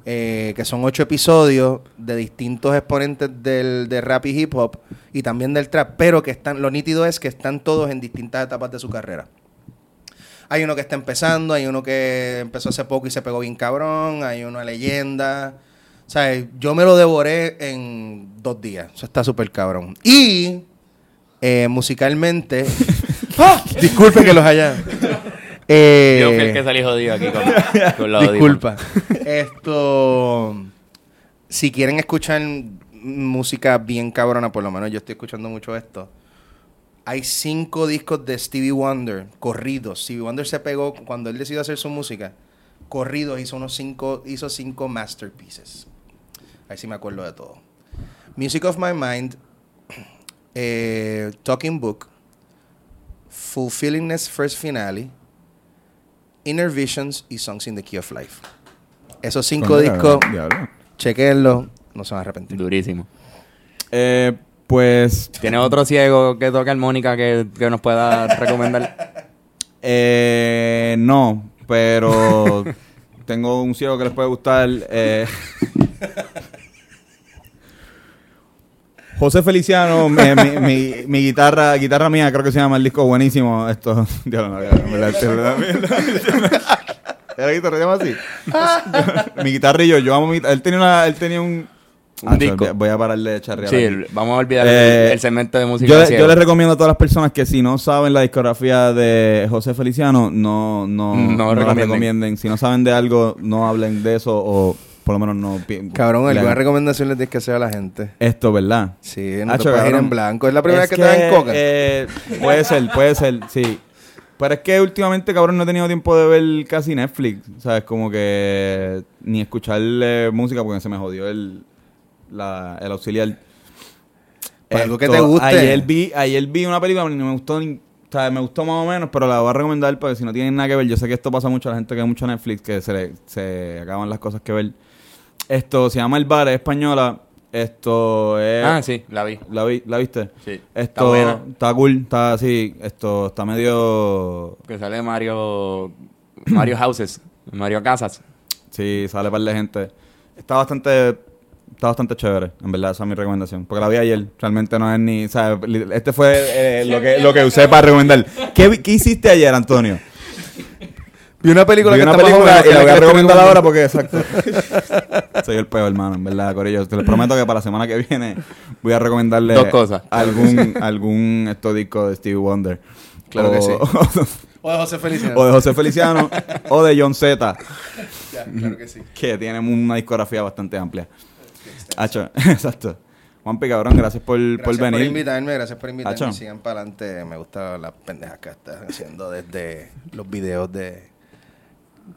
Eh, que son ocho episodios de distintos exponentes del, de rap y hip hop y también del trap, pero que están, lo nítido es que están todos en distintas etapas de su carrera. Hay uno que está empezando, hay uno que empezó hace poco y se pegó bien cabrón, hay una leyenda. O sea, yo me lo devoré en dos días. Eso está súper cabrón. Y eh, musicalmente... ¡Ah! Disculpe que los haya... Eh, Yo fui el que salí jodido aquí con, con los Disculpa. Esto. Si quieren escuchar música bien cabrona, por lo menos yo estoy escuchando mucho esto. Hay cinco discos de Stevie Wonder corridos. Stevie Wonder se pegó cuando él decidió hacer su música. Corridos hizo unos cinco, hizo cinco masterpieces. Ahí sí me acuerdo de todo. Music of My Mind, eh, Talking Book, Fulfillingness First Finale, Inner Visions y Songs in the Key of Life. Esos cinco discos, chequenlos, no se van a arrepentir. Durísimo. Eh, pues. ¿Tienes otro ciego que toque armónica que, que nos pueda recomendar? Eh, no, pero tengo un ciego que les puede gustar. eh. José Feliciano, mi, mi- mi- mi guitarra, guitarra mía, creo que se llama el disco buenísimo. Esto, Dios, no, ¿La guitarra se llama así? mi guitarrillo, yo amo mi. Él tenía, una, él tenía un... Un Ah, disco. Voy a parar de charrear. Sí, aquí. vamos a olvidar Eh, el, el segmento de música. Yo, le- yo les recomiendo a todas las personas que si no saben la discografía de José Feliciano, no, no, No no, la recomienden. recomienden. Si no saben de algo, no hablen de eso o por lo menos no... Cabrón, alguna recomendación les tienes que hacer a la gente. Esto, ¿verdad? Sí, no Hacho, te puedes ir cabrón. en blanco. Es la primera Es vez que, te dan coca. eh, puede ser, puede ser, sí. Pero es que últimamente, cabrón, no he tenido tiempo de ver casi Netflix. ¿Sabes? Como que ni escuchar eh, música porque se me jodió el, la- el auxiliar. Algo que te guste. Ayer vi, ayer vi una película y no me gustó ni- o sea, me gustó más o menos, pero la voy a recomendar porque si no tienen nada que ver, yo sé que esto pasa mucho a la gente que ve mucho Netflix, que se, le- se acaban las cosas que ver. Esto se llama El Bar, es española. Esto es... Ah, sí, la vi. ¿La, vi- ¿La viste? Sí. Esto Está buena. está cool, está así, esto está medio... Que sale Mario. Mario Houses. Mario Casas. Sí, sale par de gente. Está bastante... Está bastante chévere, en verdad, esa es mi recomendación. Porque la vi ayer, realmente no es ni... O sea, li- este fue eh, lo, que, lo que usé para recomendar. ¿Qué, qué hiciste ayer, Antonio? Vi una película Vi que una está película y la voy a recomendar ahora porque, exacto. Soy el peor, hermano, en verdad, Corillo. Te les prometo que para la semana que viene voy a recomendarle Dos cosas. algún, algún disco de Stevie Wonder. Claro que sí. O de José Feliciano. o de José Feliciano o de John Z, Ya, claro que sí. que tienen una discografía bastante amplia. Hacho, exacto. Juanpi, cabrón, gracias por, Gracias por por, venir. invitarme, gracias por invitarme. Sigan para adelante. Me gustan las pendejas que estás haciendo desde los videos de,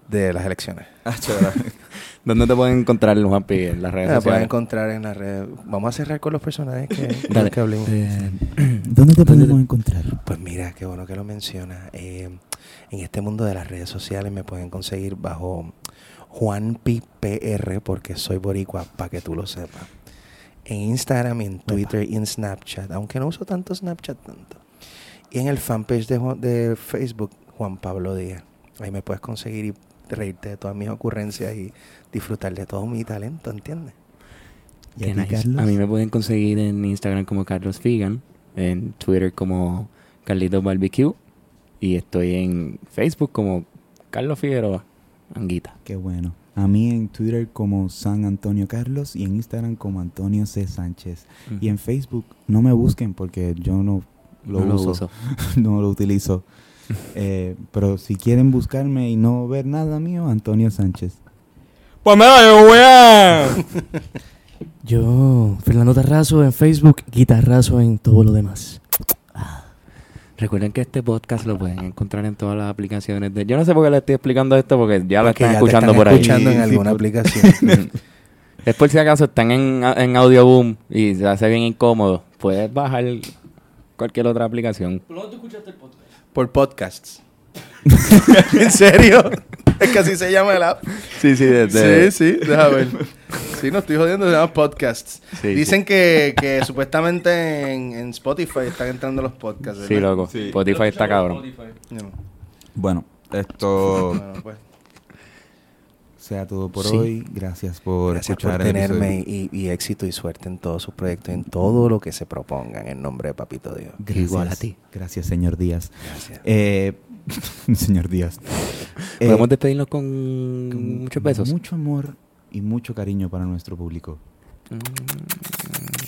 de las elecciones. Gracias. ¿Dónde te pueden encontrar, Juanpi, en las redes La pueden sociales? encontrar en la red. Vamos a cerrar con los personajes que, Dale. que hablemos. ¿Dónde te podemos encontrar? Pues mira, qué bueno que lo menciona. Eh, en este mundo de las redes sociales me pueden conseguir bajo JuanPiPR porque soy boricua, para que tú lo sepas. En Instagram, en Twitter y en Snapchat, aunque no uso tanto Snapchat tanto. Y en el fanpage de Facebook, Juan Pablo Díaz. Ahí me puedes conseguir y reírte de todas mis ocurrencias y disfrutar de todo mi talento, ¿entiendes? Qué nice. A mí me pueden conseguir en Instagram como Carlos Figan, en Twitter como Carlitos Barbecue y estoy en Facebook como Carlos Figueroa, Anguita. Qué bueno. A mí en Twitter como San Antonio Carlos y en Instagram como Antonio C. Sánchez. Y en Facebook no me busquen porque yo no lo No uso. no lo utilizo. Eh, pero si quieren buscarme y no ver nada mío, Antonio Sánchez. Pues yo voy a. Yo, Fernando Tarrazo en Facebook, Guitarrazo en todo lo demás. Recuerden que este podcast lo pueden encontrar en todas las aplicaciones de... Yo no sé por qué le estoy explicando esto porque ya lo Porque están ya te escuchando están por ahí. escuchando en alguna aplicación. Es por si acaso están en, en Audioboom y se hace bien incómodo. Puedes bajar cualquier otra aplicación. ¿Por dónde tú escuchaste el podcast? Por podcasts. ¿En serio? Es que así se llama el app. Sí, sí, Sí, sí, deja ver. Sí, no estoy jodiendo, se llama podcasts. Sí, Dicen Que, que supuestamente en, en Spotify están entrando los podcasts. Sí, ¿verdad? loco. Sí. Spotify está cabrón. No. Bueno, esto Bueno, pues, Sea todo por Sí. hoy. Gracias por gracias por tenerme y, y éxito y suerte en todos sus proyectos, en todo lo que se propongan, en nombre de Papito Dios. Gracias. Igual a ti. Gracias, señor Díaz. Gracias. Eh, señor Díaz. Eh, Podemos despedirnos con con muchos besos. Mucho amor y mucho cariño para nuestro público. Mm.